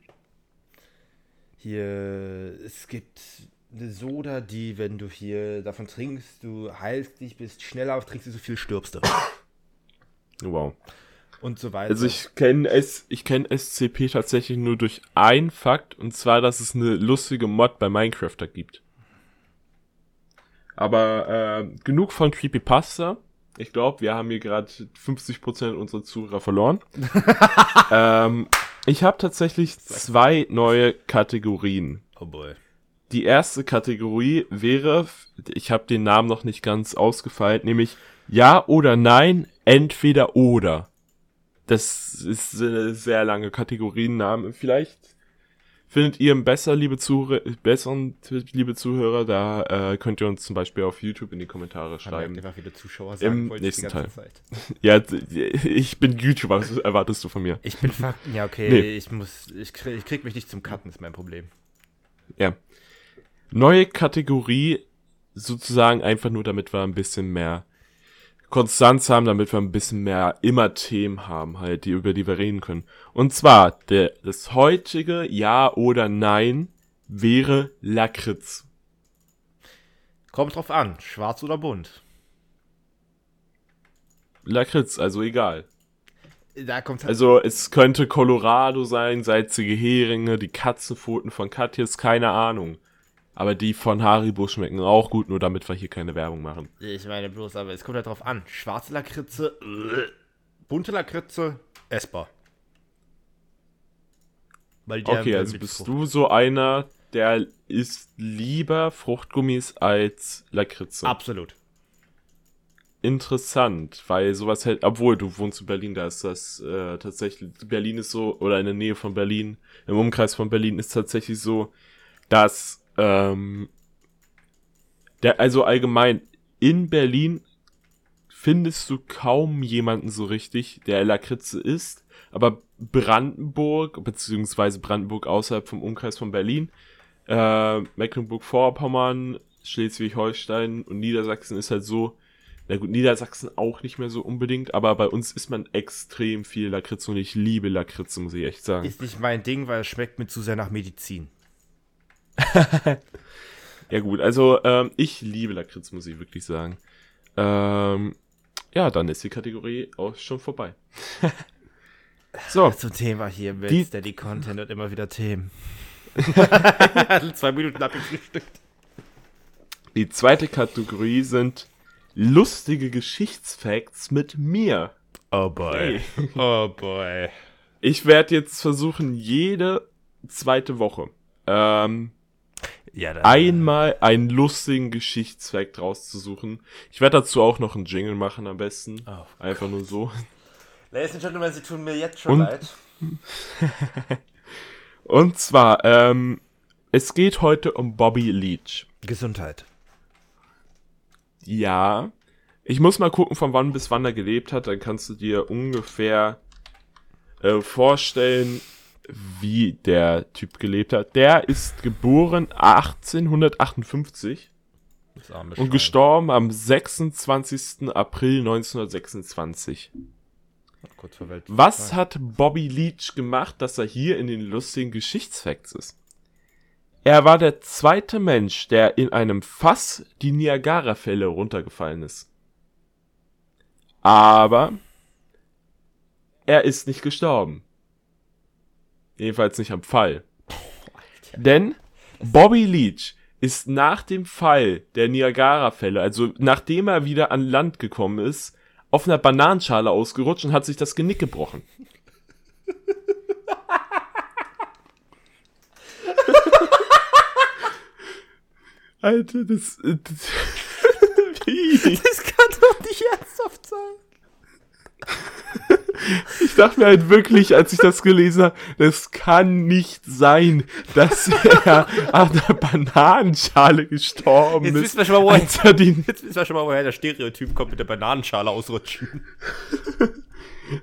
S2: hier, es gibt eine Soda, die, wenn du hier davon trinkst, du heilst dich, bist schneller, trinkst du so viel, stirbst du.
S1: Wow.
S2: Und so weiter.
S1: Also ich kenne es, ich kenne SCP tatsächlich nur durch einen Fakt, und zwar, dass es eine lustige Mod bei Minecraft gibt. Aber äh, genug von Creepypasta. Ich glaube, wir haben hier gerade 50% unserer Zuhörer verloren. ähm, ich habe tatsächlich zwei neue Kategorien.
S2: Oh boy.
S1: Die erste Kategorie wäre, ich habe den Namen noch nicht ganz ausgefeilt, nämlich Ja oder Nein, entweder oder. Das ist eine sehr lange Kategoriennamen. Vielleicht findet ihr besser, liebe Zuhörer, besseren, liebe Zuhörer, da äh, könnt ihr uns zum Beispiel auf YouTube in die Kommentare schreiben.
S2: Einfach viele Zuschauer
S1: Im nächsten Teil. Zeit. Ja, ich bin YouTuber, was erwartest du von mir?
S2: Ich bin Fakten, ja okay, nee. ich muss, ich krieg, ich krieg mich nicht zum Cutten, ist mein Problem.
S1: Ja. Neue Kategorie, sozusagen einfach nur, damit wir ein bisschen mehr Konstanz haben, damit wir ein bisschen mehr immer Themen haben, halt, die, über die wir reden können. Und zwar, der, das heutige Ja oder Nein wäre Lakritz.
S2: Kommt drauf an, schwarz oder bunt.
S1: Lakritz, also egal.
S2: Da
S1: halt also es könnte Colorado sein, salzige Heringe, die Katzenpfoten von Katjes, keine Ahnung. Aber die von Haribo schmecken auch gut, nur damit wir hier keine Werbung machen.
S2: Ich meine bloß, aber es kommt halt drauf an. Schwarze Lakritze, äh, bunte Lakritze, essbar.
S1: okay, also bist Frucht. du so einer, der isst lieber Fruchtgummis als Lakritze?
S2: Absolut.
S1: Interessant, weil sowas hält, obwohl du wohnst in Berlin, da ist das äh, tatsächlich, Berlin ist so, oder in der Nähe von Berlin, im Umkreis von Berlin ist tatsächlich so, dass ähm, der, also allgemein, in Berlin findest du kaum jemanden so richtig, der Lakritze isst, aber Brandenburg, beziehungsweise Brandenburg außerhalb vom Umkreis von Berlin, äh, Mecklenburg-Vorpommern, Schleswig-Holstein und Niedersachsen ist halt so, na gut, Niedersachsen auch nicht mehr so unbedingt, aber bei uns isst man extrem viel Lakritze und ich liebe Lakritze, muss ich echt sagen.
S2: Ist nicht mein Ding, weil es schmeckt mir zu sehr nach Medizin.
S1: ja gut, also ähm, ich liebe Lakritz, muss ich wirklich sagen. Ähm, ja, dann ist die Kategorie auch schon vorbei.
S2: so. Zum Thema hier mit die, Steady Content und immer wieder Themen. Zwei Minuten abgefrühstückt.
S1: Die zweite Kategorie sind lustige Geschichtsfacts mit mir.
S2: Oh boy. Hey. Oh boy.
S1: Ich werde jetzt versuchen, jede zweite Woche ähm, ja, dann, einmal einen lustigen Geschichtsfakt rauszusuchen. Ich werde dazu auch noch einen Jingle machen am besten. Oh, Einfach Gott. nur so.
S2: Ladies and Gentlemen, Sie tun mir jetzt schon Und, leid.
S1: Und zwar, ähm, es geht heute um Bobby Leach.
S2: Gesundheit.
S1: Ja. Ich muss mal gucken, von wann bis wann er gelebt hat. Dann kannst du dir ungefähr äh, vorstellen, wie der Typ gelebt hat. Der ist geboren 1858 und gestorben am 26. April 1926. Was hat Bobby Leach gemacht, dass er hier in den lustigen Geschichtsfacts ist? Er war der zweite Mensch, der in einem Fass die Niagara-Fälle runtergefallen ist. Aber er ist nicht gestorben. Jedenfalls nicht am Fall. Denn Bobby Leach ist nach dem Fall der Niagara-Fälle, also nachdem er wieder an Land gekommen ist, auf einer Bananenschale ausgerutscht und hat sich das Genick gebrochen. Alter, das, das,
S2: das kann doch nicht ernsthaft sein.
S1: Ich dachte mir halt wirklich, als ich das gelesen habe, das kann nicht sein, dass er an der Bananenschale gestorben jetzt ist. Wissen wir schon mal, woher,
S2: jetzt wissen wir schon mal, woher der Stereotyp kommt mit der Bananenschale ausrutschen.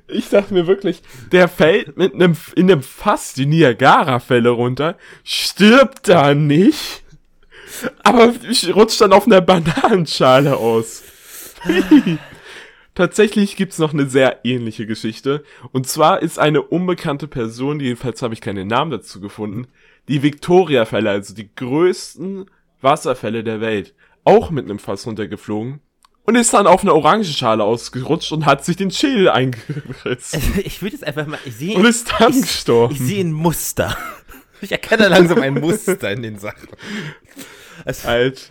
S1: Ich dachte mir wirklich, der fällt mit einem, in einem Fass die Niagara-Fälle runter, stirbt da nicht, aber rutscht dann auf einer Bananenschale aus. Tatsächlich gibt's noch eine sehr ähnliche Geschichte. Und zwar ist eine unbekannte Person, jedenfalls habe ich keinen Namen dazu gefunden, die Victoria-Fälle, also die größten Wasserfälle der Welt, auch mit einem Fass runtergeflogen und ist dann auf einer Orangenschale ausgerutscht und hat sich den Schädel eingerissen.
S2: Ich würde jetzt einfach mal, ich sehe.
S1: Und ist dann ich, gestorben.
S2: Ich sehe ein Muster. Ich erkenne langsam ein Muster in den Sachen. Also,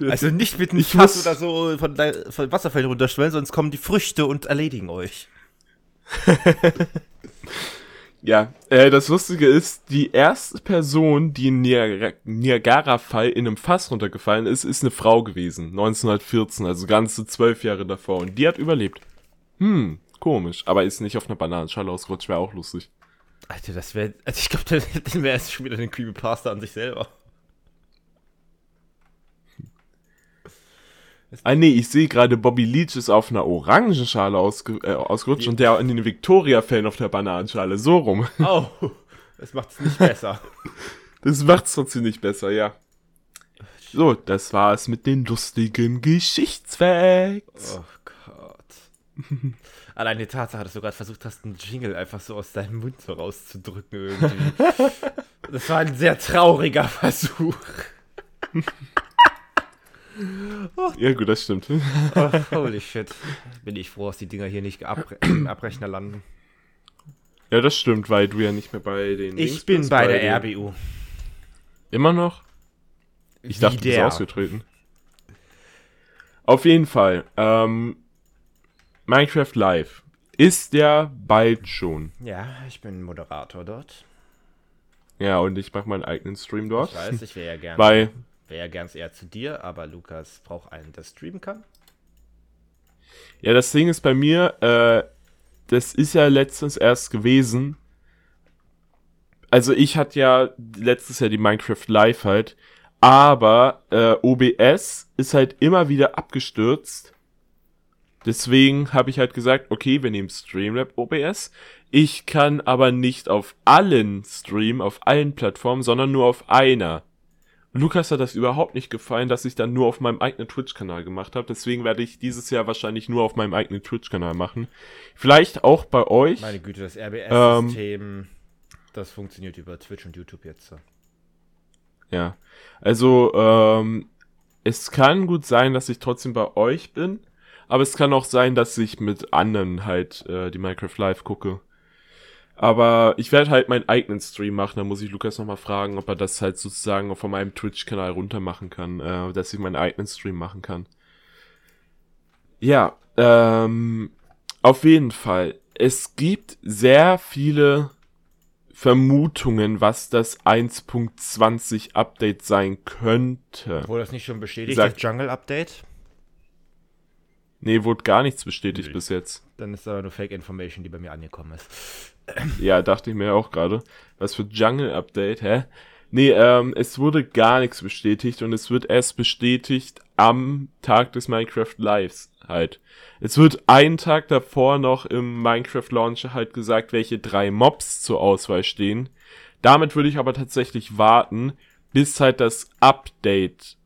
S2: also nicht mit einem Fass oder so von, von Wasserfällen runterschwellen, sonst kommen die Früchte und erledigen euch.
S1: ja, äh, das Lustige ist, die erste Person, die im Niagara-Fall in einem Fass runtergefallen ist, ist eine Frau gewesen. 1914, also ganze zwölf Jahre davor. Und die hat überlebt. Hm, komisch. Aber ist nicht auf einer Bananenschale ausgerutscht, wäre auch lustig.
S2: Alter, das wäre. Also ich glaube, dann wäre es schon wieder eine Creepypasta an sich selber.
S1: Ah nee, ich sehe gerade, Bobby Leach ist auf einer Orangenschale ausge äh, ausgerutscht und der in den Victoria-Fan auf der Bananenschale. So rum.
S2: Oh, das macht es nicht besser.
S1: Das macht es trotzdem nicht besser, ja. So, das war's mit den lustigen Geschichtsfacts.
S2: Oh Gott. Allein die Tatsache, dass du gerade versucht hast, einen Jingle einfach so aus deinem Mund so rauszudrücken irgendwie. das war ein sehr trauriger Versuch.
S1: Ja, gut, das stimmt.
S2: Oh, holy shit. Bin ich froh, dass die Dinger hier nicht Abre Abrechner landen.
S1: Ja, das stimmt, weil du ja nicht mehr bei den.
S2: Ich
S1: Dings
S2: bin
S1: bist,
S2: bei der
S1: den-
S2: RBU.
S1: Immer noch? Ich dachte, du bist
S2: der.
S1: ausgetreten. Auf jeden Fall. Ähm, Minecraft Live ist ja bald schon.
S2: Ja, ich bin Moderator dort.
S1: Ja, und ich mache meinen eigenen Stream dort.
S2: Ich weiß, ich wäre ja gern,
S1: Weil,
S2: wär ja gern eher zu dir, aber Lukas braucht einen, der streamen kann.
S1: ja, das Ding ist bei mir, äh, das ist ja letztens erst gewesen. Also ich hatte ja letztes Jahr die Minecraft Live halt, aber äh, OBS ist halt immer wieder abgestürzt. Deswegen habe ich halt gesagt, okay, wir nehmen Streamlab OBS. Ich kann aber nicht auf allen streamen, auf allen Plattformen, sondern nur auf einer. Lukas hat das überhaupt nicht gefallen, dass ich dann nur auf meinem eigenen Twitch-Kanal gemacht habe. Deswegen werde ich dieses Jahr wahrscheinlich nur auf meinem eigenen Twitch-Kanal machen. Vielleicht auch bei euch.
S2: Meine Güte, das
S1: Ähm.
S2: RBS-System, das funktioniert über Twitch und YouTube jetzt. so.
S1: Ja. Also, ähm, es kann gut sein, dass ich trotzdem bei euch bin. Aber es kann auch sein, dass ich mit anderen halt äh, die Minecraft Live gucke. Aber ich werde halt meinen eigenen Stream machen. Da muss ich Lukas nochmal fragen, ob er das halt sozusagen von meinem Twitch-Kanal runter machen kann. Äh, dass ich meinen eigenen Stream machen kann. Ja, ähm, auf jeden Fall. Es gibt sehr viele Vermutungen, was das 1.20 Update sein könnte.
S2: Wurde das nicht schon bestätigt,
S1: Sag-
S2: das Jungle-Update?
S1: Nee, wurde gar nichts bestätigt
S2: Nee.
S1: bis jetzt.
S2: Dann ist aber nur Fake Information, die bei mir angekommen ist.
S1: Ja, dachte ich mir auch gerade. Was für Jungle Update, hä? Nee, ähm, es wurde gar nichts bestätigt und es wird erst bestätigt am Tag des Minecraft Lives halt. Es wird einen Tag davor noch im Minecraft Launcher halt gesagt, welche drei Mobs zur Auswahl stehen. Damit würde ich aber tatsächlich warten, bis halt das Update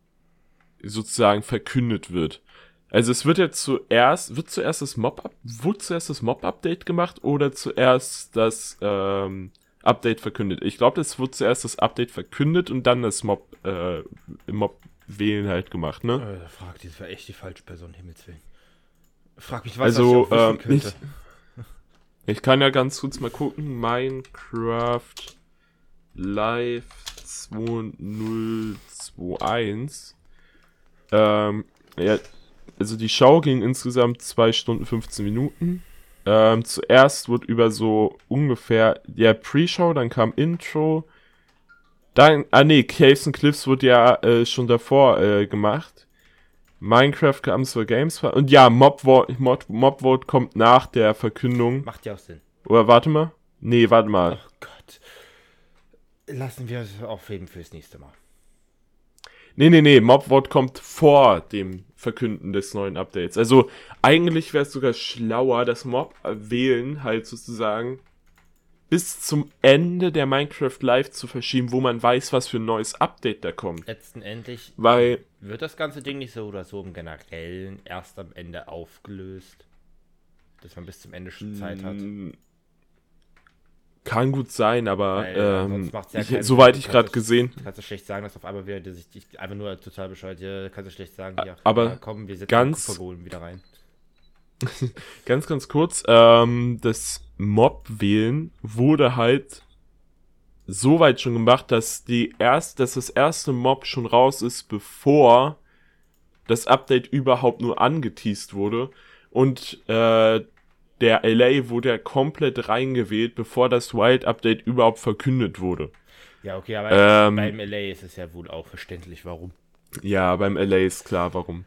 S1: sozusagen verkündet wird. Also es wird jetzt zuerst, wird zuerst das Mob, wurde zuerst das Mob-Update gemacht oder zuerst das ähm, Update verkündet? Ich glaube, es wurde zuerst das Update verkündet und dann das Mob, äh, Mob wählen halt gemacht, ne?
S2: Äh, frag, das war echt die falsche Person, Himmels Willen. Frag mich, was
S1: Also,
S2: ich auch
S1: ähm, ich,
S2: könnte.
S1: ich kann ja ganz kurz mal gucken. Minecraft Live 2021. Ähm, ja, also die Show ging insgesamt 2 Stunden 15 Minuten. Ähm, zuerst wurde über so ungefähr der Pre-Show, dann kam Intro. Dann, ah nee, Caves and Cliffs wurde ja äh, schon davor äh, gemacht. Minecraft kam zur Games und ja, Mob Vote, Mob, Mob Vote kommt nach der Verkündung.
S2: Macht ja auch Sinn.
S1: Oder warte mal. Nee, warte mal.
S2: Oh Gott. Lassen wir es aufheben fürs nächste Mal.
S1: Nee, nee, nee, Mob Vote kommt vor dem Verkünden des neuen Updates. Also eigentlich wäre es sogar schlauer, das Mob wählen halt sozusagen bis zum Ende der Minecraft Live zu verschieben, wo man weiß, was für ein neues Update da kommt.
S2: Letzten Endlich
S1: Weil,
S2: wird das ganze Ding nicht so oder so im Generellen erst am Ende aufgelöst. Dass man bis zum Ende schon Zeit hat.
S1: Kann gut sein, aber
S2: Weil, äh,
S1: ähm,
S2: ja
S1: ich, soweit ich gerade gesehen,
S2: kannst du schlecht sagen, dass auf einmal wieder sich dich einfach nur total bescheuert, ja, kannst du schlecht sagen, ja,
S1: aber
S2: ja, komm, wir setzen
S1: ganz-
S2: wieder rein.
S1: Ganz, ganz kurz, ähm, das Mob-Wählen wurde halt so weit schon gemacht, dass die erst, dass das erste Mob schon raus ist, bevor das Update überhaupt nur angeteased wurde. Und äh, der LA wurde ja komplett reingewählt, bevor das Wild Update überhaupt verkündet wurde.
S2: Ja, okay, aber
S1: Ähm,
S2: beim LA ist es ja wohl auch verständlich, warum.
S1: Ja, beim LA ist klar, warum.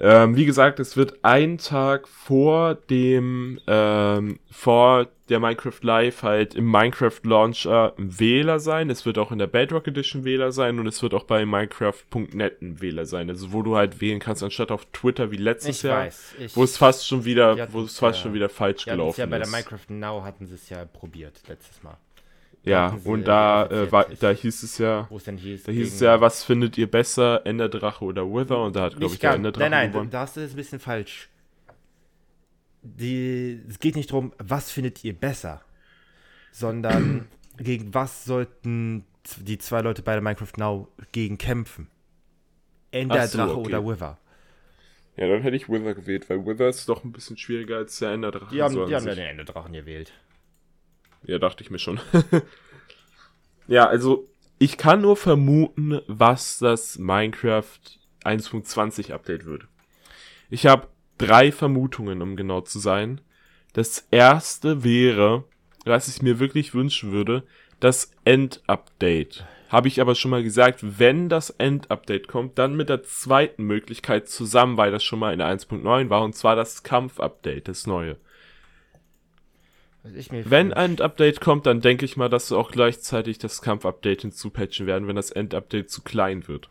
S1: Ähm, wie gesagt, es wird ein Tag vor dem, ähm, vor der Minecraft Live halt im Minecraft Launcher ein Wähler sein. Es wird auch in der Bedrock Edition Wähler sein und es wird auch bei Minecraft.net ein Wähler sein. Also wo du halt wählen kannst, anstatt auf Twitter wie letztes
S2: Ich
S1: Jahr,
S2: weiß.
S1: Wo es fast schon wieder, wo es fast
S2: ja-
S1: schon wieder falsch
S2: die hatten's
S1: gelaufen
S2: ja bei der
S1: ist.
S2: Minecraft Now hatten sie es ja probiert letztes Mal.
S1: Ja, und da, äh, war, da hieß es ja,
S2: hieß.
S1: da hieß es ja, was findet ihr besser, Enderdrache oder Wither? Und da hat, glaube ich, der. Enderdrache
S2: Nein, nein,
S1: gewonnen.
S2: da hast du es ein bisschen falsch. Die, es geht nicht darum, was findet ihr besser, sondern gegen was sollten die zwei Leute bei der Minecraft Now gegen kämpfen. Ender,
S1: Ach so, okay.
S2: oder Wither.
S1: Ja, dann hätte ich Wither gewählt, weil Wither ist doch ein bisschen schwieriger als der Enderdrache.
S2: Die haben,
S1: so
S2: die haben ja den Enderdrachen gewählt.
S1: Ja, dachte ich mir schon. ja, also ich kann nur vermuten, was das Minecraft 1.20 Update wird. Ich habe drei Vermutungen, um genau zu sein. Das erste wäre, was ich mir wirklich wünschen würde, das End-Update. Habe ich aber schon mal gesagt, wenn das End-Update kommt, dann mit der zweiten Möglichkeit zusammen, weil das schon mal in der 1.9 war, und zwar das Kampf-Update, das neue. Wenn ein Update kommt, dann denke ich mal, dass sie auch gleichzeitig das Kampf-Update hinzupatchen werden, wenn das End-Update zu klein wird.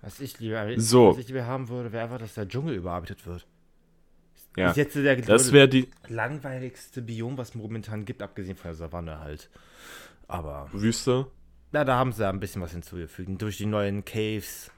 S2: Was ich lieber,
S1: So.
S2: was ich lieber haben würde, wäre einfach, dass der Dschungel überarbeitet wird.
S1: Ja,
S2: Ist jetzt der
S1: das wäre die
S2: langweiligste Biom, was es momentan gibt, abgesehen von der Savanne halt. Aber,
S1: Wüste.
S2: na, da haben sie ja ein bisschen was hinzugefügt. Durch die neuen Caves.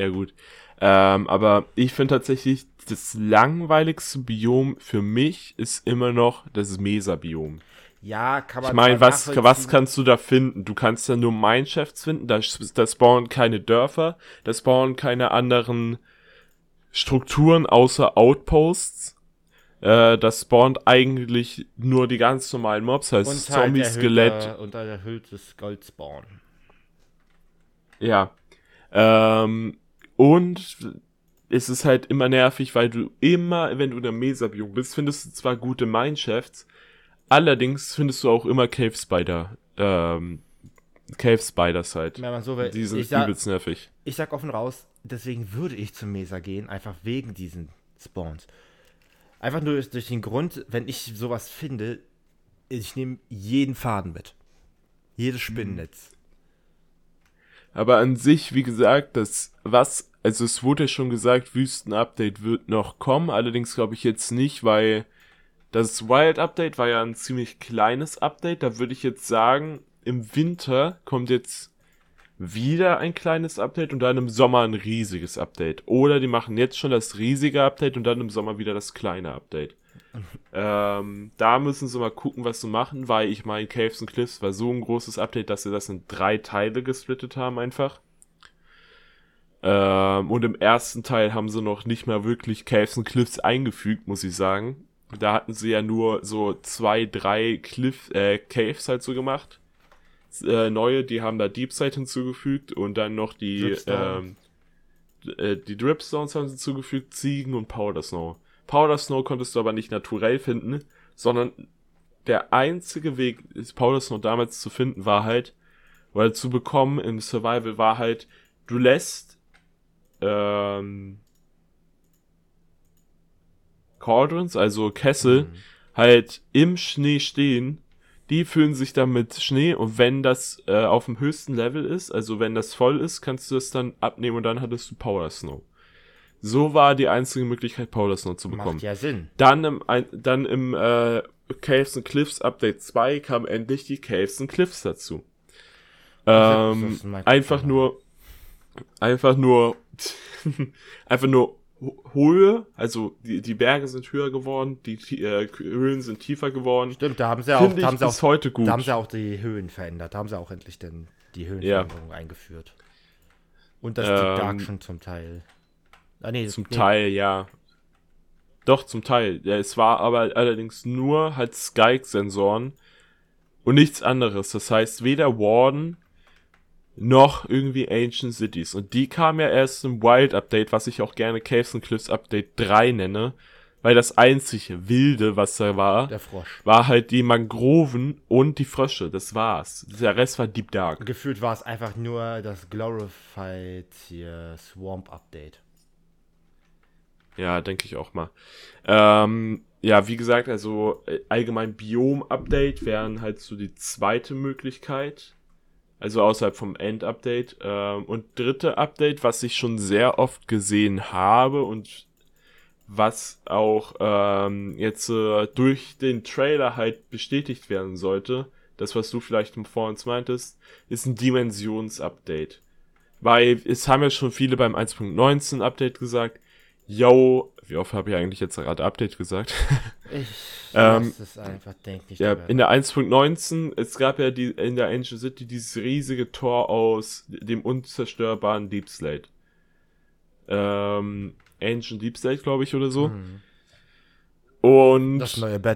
S1: Ja gut. Ähm, aber ich finde tatsächlich, das langweiligste Biom für mich ist immer noch das Mesa-Biom.
S2: Ja, kann man
S1: Ich meine, was, was kannst du da finden? Du kannst da nur Mineshafts finden, da, da spawnen keine Dörfer, da spawnen keine anderen Strukturen außer Outposts. Äh, das spawnt eigentlich nur die ganz normalen Mobs, heißt
S2: und
S1: Zombie,
S2: halt
S1: Skelett,
S2: erhöhter- Und ein erhöhtes Goldspawn.
S1: Ja. Ähm, und es ist halt immer nervig, weil du immer, wenn du in der Mesa-Biom bist, findest du zwar gute Mineshafts, allerdings findest du auch immer Cave Spider, ähm, Cave Spiders halt.
S2: Man so will,
S1: Die sind
S2: sag,
S1: übelst nervig.
S2: ich sag offen raus, deswegen würde ich zum Mesa gehen, einfach wegen diesen Spawns. Einfach nur durch den Grund, wenn ich sowas finde, ich nehme jeden Faden mit. Jedes Spinnennetz.
S1: Aber an sich, wie gesagt, das, was, also es wurde ja schon gesagt, Wüsten-Update wird noch kommen, allerdings glaube ich jetzt nicht, weil das Wild-Update war ja ein ziemlich kleines Update, da würde ich jetzt sagen, im Winter kommt jetzt wieder ein kleines Update und dann im Sommer ein riesiges Update. Oder die machen jetzt schon das riesige Update und dann im Sommer wieder das kleine Update. ähm, da müssen sie mal gucken, was sie machen, weil ich meine, Caves and Cliffs war so ein großes Update, dass sie das in drei Teile gesplittet haben einfach. Ähm, und im ersten Teil haben sie noch nicht mal wirklich Caves and Cliffs eingefügt, muss ich sagen. Da hatten sie ja nur so zwei, drei Cliff, äh, Caves halt so gemacht. Äh, neue, die haben da Deep Side hinzugefügt und dann noch die, ähm, äh, die Dripstones haben sie hinzugefügt, Ziegen und Powder Snow. Powder Snow konntest du aber nicht naturell finden, sondern der einzige Weg, Powder Snow damals zu finden, war halt, oder zu bekommen im Survival war halt, du lässt ähm, Cauldrons, also Kessel,
S2: Mhm.
S1: halt im Schnee stehen. Die füllen sich dann mit Schnee und wenn das äh, auf dem höchsten Level ist, also wenn das voll ist, kannst du es dann abnehmen und dann hattest du Powder Snow. So war die einzige Möglichkeit, Powder Snow zu bekommen.
S2: Macht ja Sinn.
S1: Dann im, ein, dann im äh, Caves and Cliffs Update 2 kam endlich die Caves and Cliffs dazu.
S2: Das
S1: Ähm, einfach nur, einfach nur, einfach nur Höhe, also die, die Berge sind höher geworden, die Ti- äh, Höhen sind tiefer geworden.
S2: Stimmt, da haben sie auch, da haben sie auch,
S1: heute gut.
S2: da haben sie auch die Höhen verändert. Da haben sie auch endlich denn die Höhenveränderung eingeführt. Und das Deep
S1: Ähm,
S2: Dark schon zum Teil. Ah, nee,
S1: Zum
S2: nee,
S1: Teil, ja. Doch, zum Teil. Ja, es war aber allerdings nur halt Skype-Sensoren und nichts anderes. Das heißt, weder Warden noch irgendwie Ancient Cities. Und die kam ja erst im Wild Update, was ich auch gerne Caves and Cliffs Update 3 nenne, weil das einzige Wilde, was da war,
S2: Der Frosch.
S1: war halt die Mangroven und die Frösche. Das war's. Der Rest war Deep Dark.
S2: Gefühlt war es einfach nur das Glorified hier Swamp Update.
S1: Ja, denke ich auch mal. Ähm, ja, wie gesagt, also äh, allgemein Biom-Update wären halt so die zweite Möglichkeit. Also außerhalb vom End-Update. Ähm, und dritte Update, was ich schon sehr oft gesehen habe und was auch ähm, jetzt äh, durch den Trailer halt bestätigt werden sollte, das, was du vielleicht vor uns meintest, ist ein Dimensions-Update. Weil es haben ja schon viele beim 1.19 Update gesagt, yo, wie oft habe ich eigentlich jetzt gerade Update gesagt?
S2: Ich ähm, es einfach, denk nicht
S1: Ja, in der 1.19, es gab ja die, in der Angel City dieses riesige Tor aus dem unzerstörbaren Deep Slate. Ähm, Ancient Deep Slate, glaube ich, oder so. Mhm. Und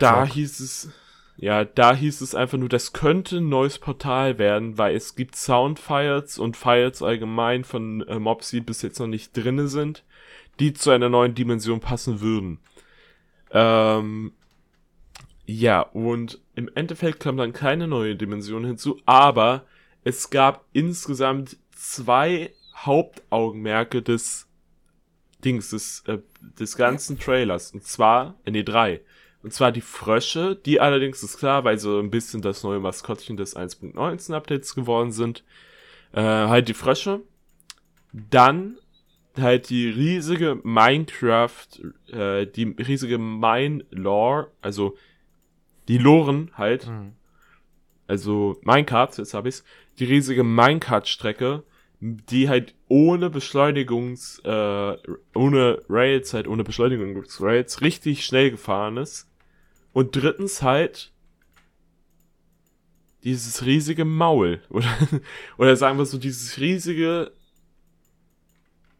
S1: da hieß es, ja, da hieß es einfach nur, das könnte ein neues Portal werden, weil es gibt Soundfiles und Files allgemein von äh, Mobs, die bis jetzt noch nicht drinne sind die zu einer neuen Dimension passen würden. Ähm, ja, und im Endeffekt kam dann keine neue Dimension hinzu, aber es gab insgesamt zwei Hauptaugenmerke des Dings, des, äh, des ganzen Trailers. Und zwar, äh, nee, drei. Und zwar die Frösche, die allerdings ist klar, weil so ein bisschen das neue Maskottchen des 1.19 Updates geworden sind. Äh, halt die Frösche. Dann halt die riesige Minecraft, äh, die riesige Mine-Lore, also die Loren halt, mhm. also Minecart, jetzt habe ich's, die riesige Minecart-Strecke, die halt ohne Beschleunigungs, äh, ohne Rails, halt ohne Beschleunigungsrails richtig schnell gefahren ist. Und drittens halt dieses riesige Maul, oder, oder sagen wir so, dieses riesige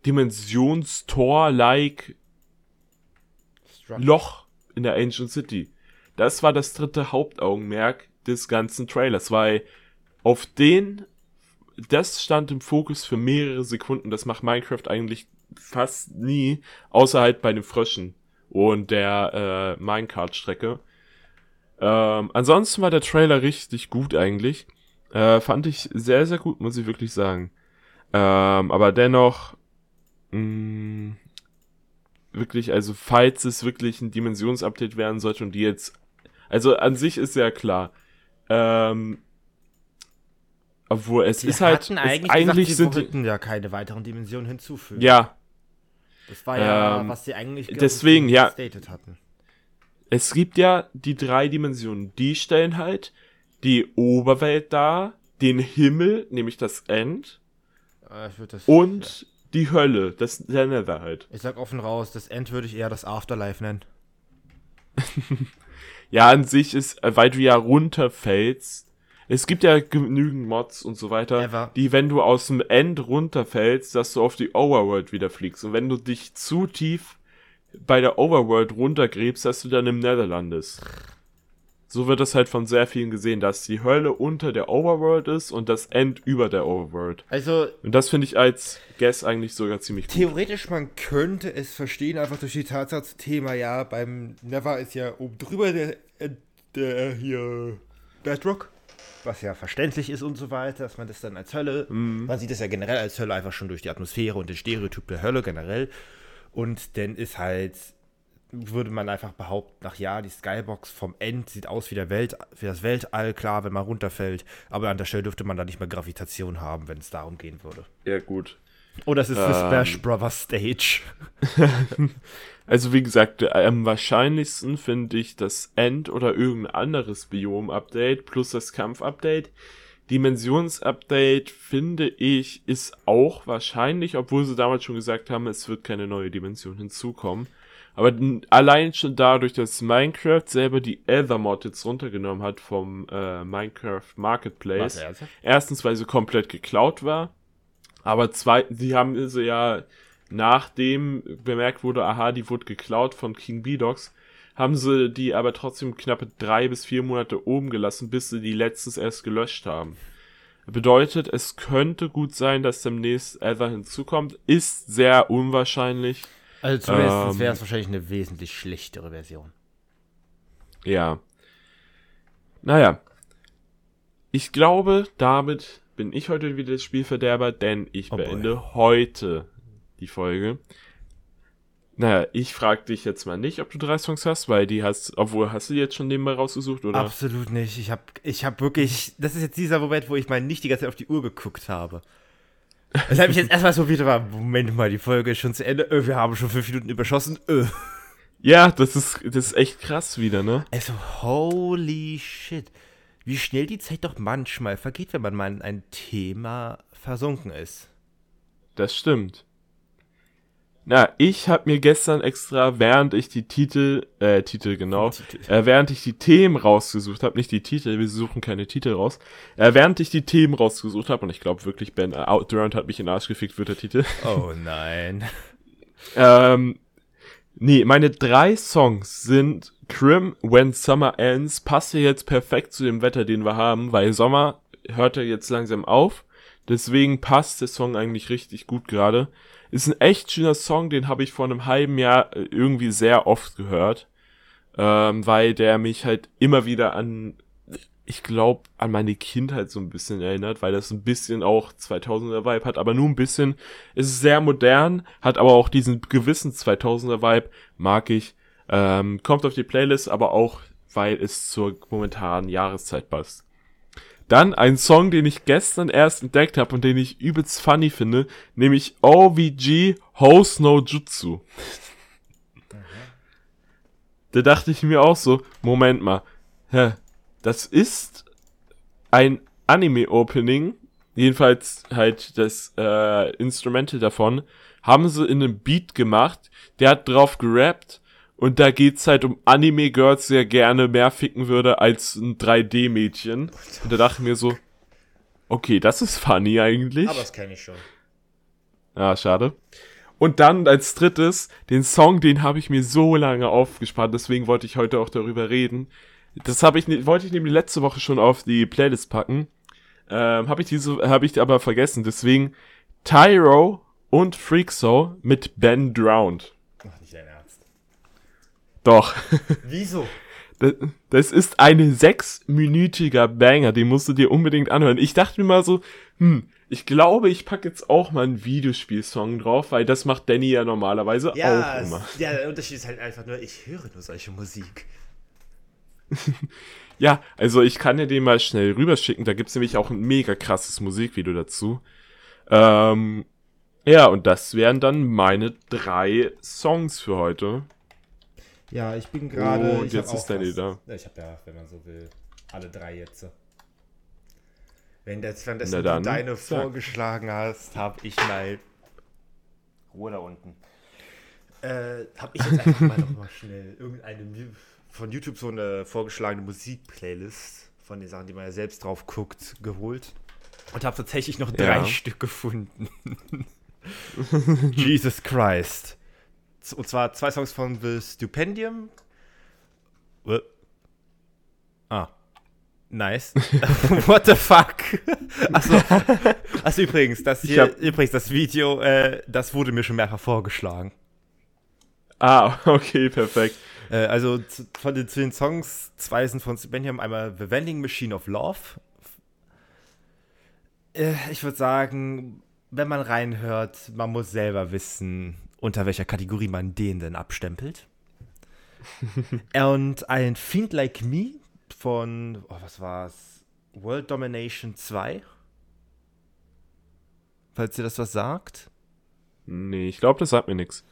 S1: Dimensionstor-like Loch in der Ancient City. Das war das dritte Hauptaugenmerk des ganzen Trailers, weil auf den, das stand im Fokus für mehrere Sekunden. Das macht Minecraft eigentlich fast nie, außer halt bei den Fröschen und der äh, Minecart-Strecke. Ähm, ansonsten war der Trailer richtig gut eigentlich. Äh, fand ich sehr, sehr gut, muss ich wirklich sagen. Ähm, aber dennoch mh, mm, wirklich, also falls es wirklich ein Dimensionsupdate werden sollte und die jetzt, also an sich ist ja klar, ähm, obwohl es die ist halt,
S2: eigentlich, eigentlich gesagt, sind die ja keine weiteren Dimensionen hinzufügen.
S1: Ja.
S2: Das war ja, ähm, was sie eigentlich
S1: deswegen ja hatten. Es gibt ja die drei Dimensionen. Die stellen halt die Oberwelt dar, den Himmel, nämlich das End,
S2: äh, das,
S1: und die Hölle, das der Nether halt.
S2: Ich sag offen raus, das End würde ich eher das Afterlife nennen.
S1: ja, an sich ist, äh, weil du ja runterfällst, es gibt ja genügend Mods und so weiter, Ever. die, wenn du aus dem End runterfällst, dass du auf die Overworld wieder fliegst. Und wenn du dich zu tief bei der Overworld runtergräbst, dass du dann im Nether landest. So wird das halt von sehr vielen gesehen, dass die Hölle unter der Overworld ist und das End über der Overworld.
S2: Also.
S1: Und das finde ich als Guess eigentlich sogar ziemlich
S2: gut. Theoretisch, man könnte es verstehen, einfach durch die Tatsache, Thema, ja, beim Never ist ja oben drüber der, äh, der hier Bedrock. Was ja verständlich ist und so weiter, dass man das dann als Hölle. Mm. Man sieht es ja generell als Hölle einfach schon durch die Atmosphäre und den Stereotyp der Hölle generell. Und dann ist halt würde man einfach behaupten, ach ja, die Skybox vom End sieht aus wie, der Welt, wie das Weltall, klar, wenn man runterfällt, aber an der Stelle dürfte man da nicht mehr Gravitation haben, wenn es darum gehen würde.
S1: Ja, gut.
S2: Oder es ist ähm, the Smash Brothers Stage.
S1: also wie gesagt, am wahrscheinlichsten finde ich das End oder irgendein anderes Biom-Update plus das Kampf-Update. Dimensions-Update finde ich ist auch wahrscheinlich, obwohl sie damals schon gesagt haben, es wird keine neue Dimension hinzukommen. Aber allein schon dadurch, dass Minecraft selber die Ethermod jetzt runtergenommen hat vom äh, Minecraft Marketplace. Erstens, weil sie komplett geklaut war. Aber zweitens, sie haben sie ja, nachdem bemerkt wurde, aha, die wurde geklaut von King B-Dogs, haben sie die aber trotzdem knappe drei bis vier Monate oben gelassen, bis sie die letztens erst gelöscht haben. Bedeutet, es könnte gut sein, dass demnächst Ether hinzukommt. Ist sehr unwahrscheinlich.
S2: Also zumindest ähm, wäre es wahrscheinlich eine wesentlich schlechtere Version.
S1: Ja. Naja. Ich glaube, damit bin ich heute wieder das Spielverderber, denn ich oh beende boy. heute die Folge. Naja, ich frag dich jetzt mal nicht, ob du drei Songs hast, weil die hast, obwohl hast du die jetzt schon nebenbei rausgesucht, oder?
S2: Absolut nicht. Ich habe ich hab wirklich, das ist jetzt dieser Moment, wo ich mal nicht die ganze Zeit auf die Uhr geguckt habe. Das habe ich jetzt erstmal so wieder, Moment mal, die Folge ist schon zu Ende, öh, wir haben schon fünf Minuten überschossen, öh.
S1: Ja, das ist, das ist echt krass wieder, ne?
S2: Also, holy shit. Wie schnell die Zeit doch manchmal vergeht, wenn man mal in ein Thema versunken ist.
S1: Das stimmt. Na, ich habe mir gestern extra, während ich die Titel, äh, Titel genau,
S2: Titel.
S1: Äh, während ich die Themen rausgesucht habe, nicht die Titel, wir suchen keine Titel raus, äh, während ich die Themen rausgesucht habe, und ich glaube wirklich, Ben äh, Durant hat mich in den Arsch gefickt, wird der Titel.
S2: Oh nein.
S1: ähm, nee, meine drei Songs sind Crim, When Summer Ends, passt ja jetzt perfekt zu dem Wetter, den wir haben, weil Sommer hört ja jetzt langsam auf, deswegen passt der Song eigentlich richtig gut gerade. Ist ein echt schöner Song, den habe ich vor einem halben Jahr äh, irgendwie sehr oft gehört, ähm, weil der mich halt immer wieder an, ich glaube, an meine Kindheit so ein bisschen erinnert, weil das ein bisschen auch 2000er Vibe hat, aber nur ein bisschen. Ist sehr modern, hat aber auch diesen gewissen 2000er Vibe, mag ich. Ähm, kommt auf die Playlist, aber auch, weil es zur momentanen Jahreszeit passt. Dann ein Song, den ich gestern erst entdeckt habe und den ich übelst funny finde, nämlich OVG House No Jutsu. Da dachte ich mir auch so, Moment mal, hä, das ist ein Anime-Opening, jedenfalls halt das äh, Instrumental davon, haben sie in einem Beat gemacht, der hat drauf gerappt und da geht's halt um Anime-Girls, die er gerne mehr ficken würde als ein 3D-Mädchen. Und da dachte ich mir so, okay, das ist funny eigentlich.
S2: Aber das kenne ich schon.
S1: Ah, schade. Und dann als drittes, den Song, den habe ich mir so lange aufgespart, deswegen wollte ich heute auch darüber reden. Das habe ich, ne- wollte ich nämlich letzte Woche schon auf die Playlist packen. Ähm, habe ich diese, habe ich aber vergessen. Deswegen Tyro und Freakso mit Ben Drowned.
S2: Ach, nicht dein.
S1: Doch.
S2: Wieso?
S1: Das, ist ein sechsminütiger Banger, den musst du dir unbedingt anhören. Ich dachte mir mal so, hm, ich glaube, ich packe jetzt auch mal einen Videospielsong drauf, weil das macht Danny ja normalerweise
S2: Ja,
S1: auch immer.
S2: ja, der Unterschied ist halt einfach nur, ich höre nur solche Musik.
S1: Ja, also ich kann dir den mal schnell rüberschicken. Da gibt's nämlich auch ein mega krasses Musikvideo dazu. Ähm, ja, und das wären dann meine drei Songs für heute.
S2: Ja, ich bin
S1: gerade-
S2: gerade.
S1: Und jetzt ist Danny da.
S2: Ich habe ja, wenn man so will, alle drei jetzt. Wenn das, wenn das du deine
S1: sag.
S2: vorgeschlagen hast, habe ich mal. Ruhe da unten. Äh, habe ich jetzt einfach mal noch mal schnell irgendeine von YouTube so eine vorgeschlagene Musikplaylist von den Sachen, die man ja selbst drauf guckt, geholt. Und habe tatsächlich noch drei
S1: Ja.
S2: Stück gefunden. Jesus Christ. Und zwar zwei Songs von The Stupendium. Äh. Ah. Nice. What the fuck? Achso. Achso, übrigens, das hier,
S1: hab-
S2: übrigens, das Video, äh, das wurde mir schon mehrfach vorgeschlagen.
S1: Ah, okay, perfekt.
S2: Äh, also zu, von den zehn Songs, zwei sind von Stupendium, einmal The Vending Machine of Love. Äh, ich würde sagen, wenn man reinhört, man muss selber wissen, unter welcher Kategorie man den denn abstempelt. Und ein Fiend Like Me von, oh, was war's? World Domination 2. Falls ihr das was sagt.
S1: Nee, ich glaube, das sagt mir nichts.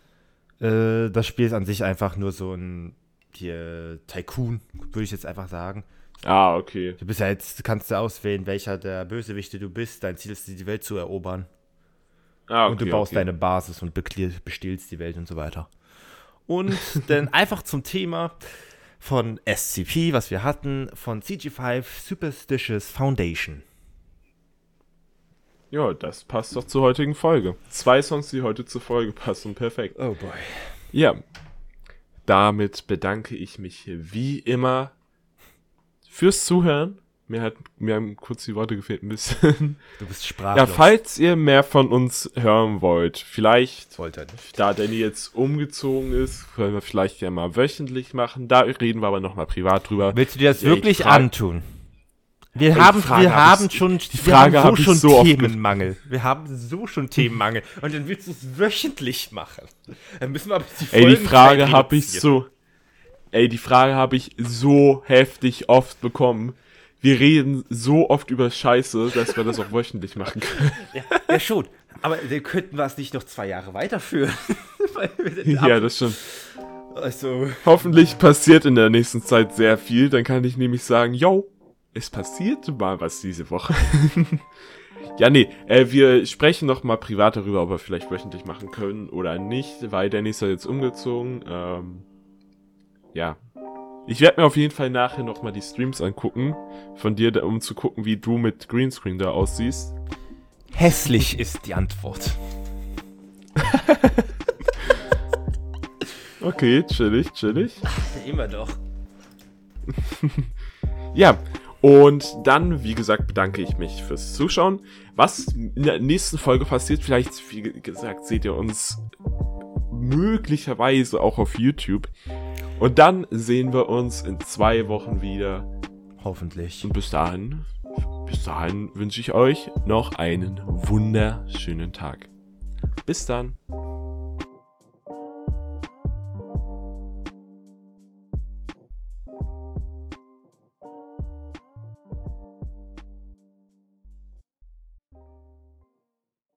S2: Äh, das Spiel ist an sich einfach nur so ein hier Tycoon, würde ich jetzt einfach sagen.
S1: Ah, okay.
S2: Du bist ja jetzt, kannst du auswählen, welcher der Bösewichte du bist. Dein Ziel ist, die Welt zu erobern.
S1: Ah, okay
S2: und du baust
S1: okay.
S2: deine Basis und bestiehlst die Welt und so weiter. Und dann einfach zum Thema von SCP, was wir hatten, von CG5 Superstitious Foundation.
S1: Ja, das passt doch zur heutigen Folge. Zwei Songs, die heute zur Folge passen. Perfekt.
S2: Oh boy.
S1: Ja. Damit bedanke ich mich wie immer fürs Zuhören. Mir, hat, mir haben kurz die Worte gefehlt ein bisschen.
S2: Du bist
S1: Ja,
S2: sprachlos.
S1: falls ihr mehr von uns hören wollt, vielleicht, da Danny jetzt umgezogen ist, können wir vielleicht ja mal wöchentlich machen. Da reden wir aber nochmal privat drüber.
S2: Willst du dir das
S1: Ja, ich
S2: wirklich antun? Wir haben,
S1: Frage
S2: wir
S1: hab
S2: haben schon,
S1: die
S2: wir
S1: Frage
S2: haben
S1: hab
S2: so
S1: ich
S2: schon
S1: so
S2: Themenmangel. Wir haben so schon Themenmangel. Und dann willst du es wöchentlich machen. Dann müssen wir aber die
S1: Ey, die Frage habe ich so. Ey, die Frage habe ich so heftig oft bekommen. Wir reden so oft über Scheiße, dass wir das auch wöchentlich machen können.
S2: Ja, ja, schon. Aber dann könnten wir es nicht noch zwei Jahre weiterführen. Wir
S1: ja, das stimmt.
S2: also,
S1: Hoffentlich passiert in der nächsten Zeit sehr viel. Dann kann ich nämlich sagen, yo, es passiert mal was diese Woche. ja, nee, äh, wir sprechen noch mal privat darüber, ob wir vielleicht wöchentlich machen können oder nicht, weil Danny ist ja jetzt umgezogen. Ähm, ja. Ich werde mir auf jeden Fall nachher noch mal die Streams angucken von dir, um zu gucken, wie du mit Greenscreen da aussiehst.
S2: hässlich ist die Antwort.
S1: Okay, chillig, chillig.
S2: Immer doch.
S1: Ja, und dann, wie gesagt, bedanke ich mich fürs Zuschauen. Was in der nächsten Folge passiert, vielleicht, wie gesagt, seht ihr uns möglicherweise auch auf YouTube. Und dann sehen wir uns in zwei Wochen wieder.
S2: Hoffentlich.
S1: Und bis dahin, bis dahin wünsche ich euch noch einen wunderschönen Tag. Bis dann.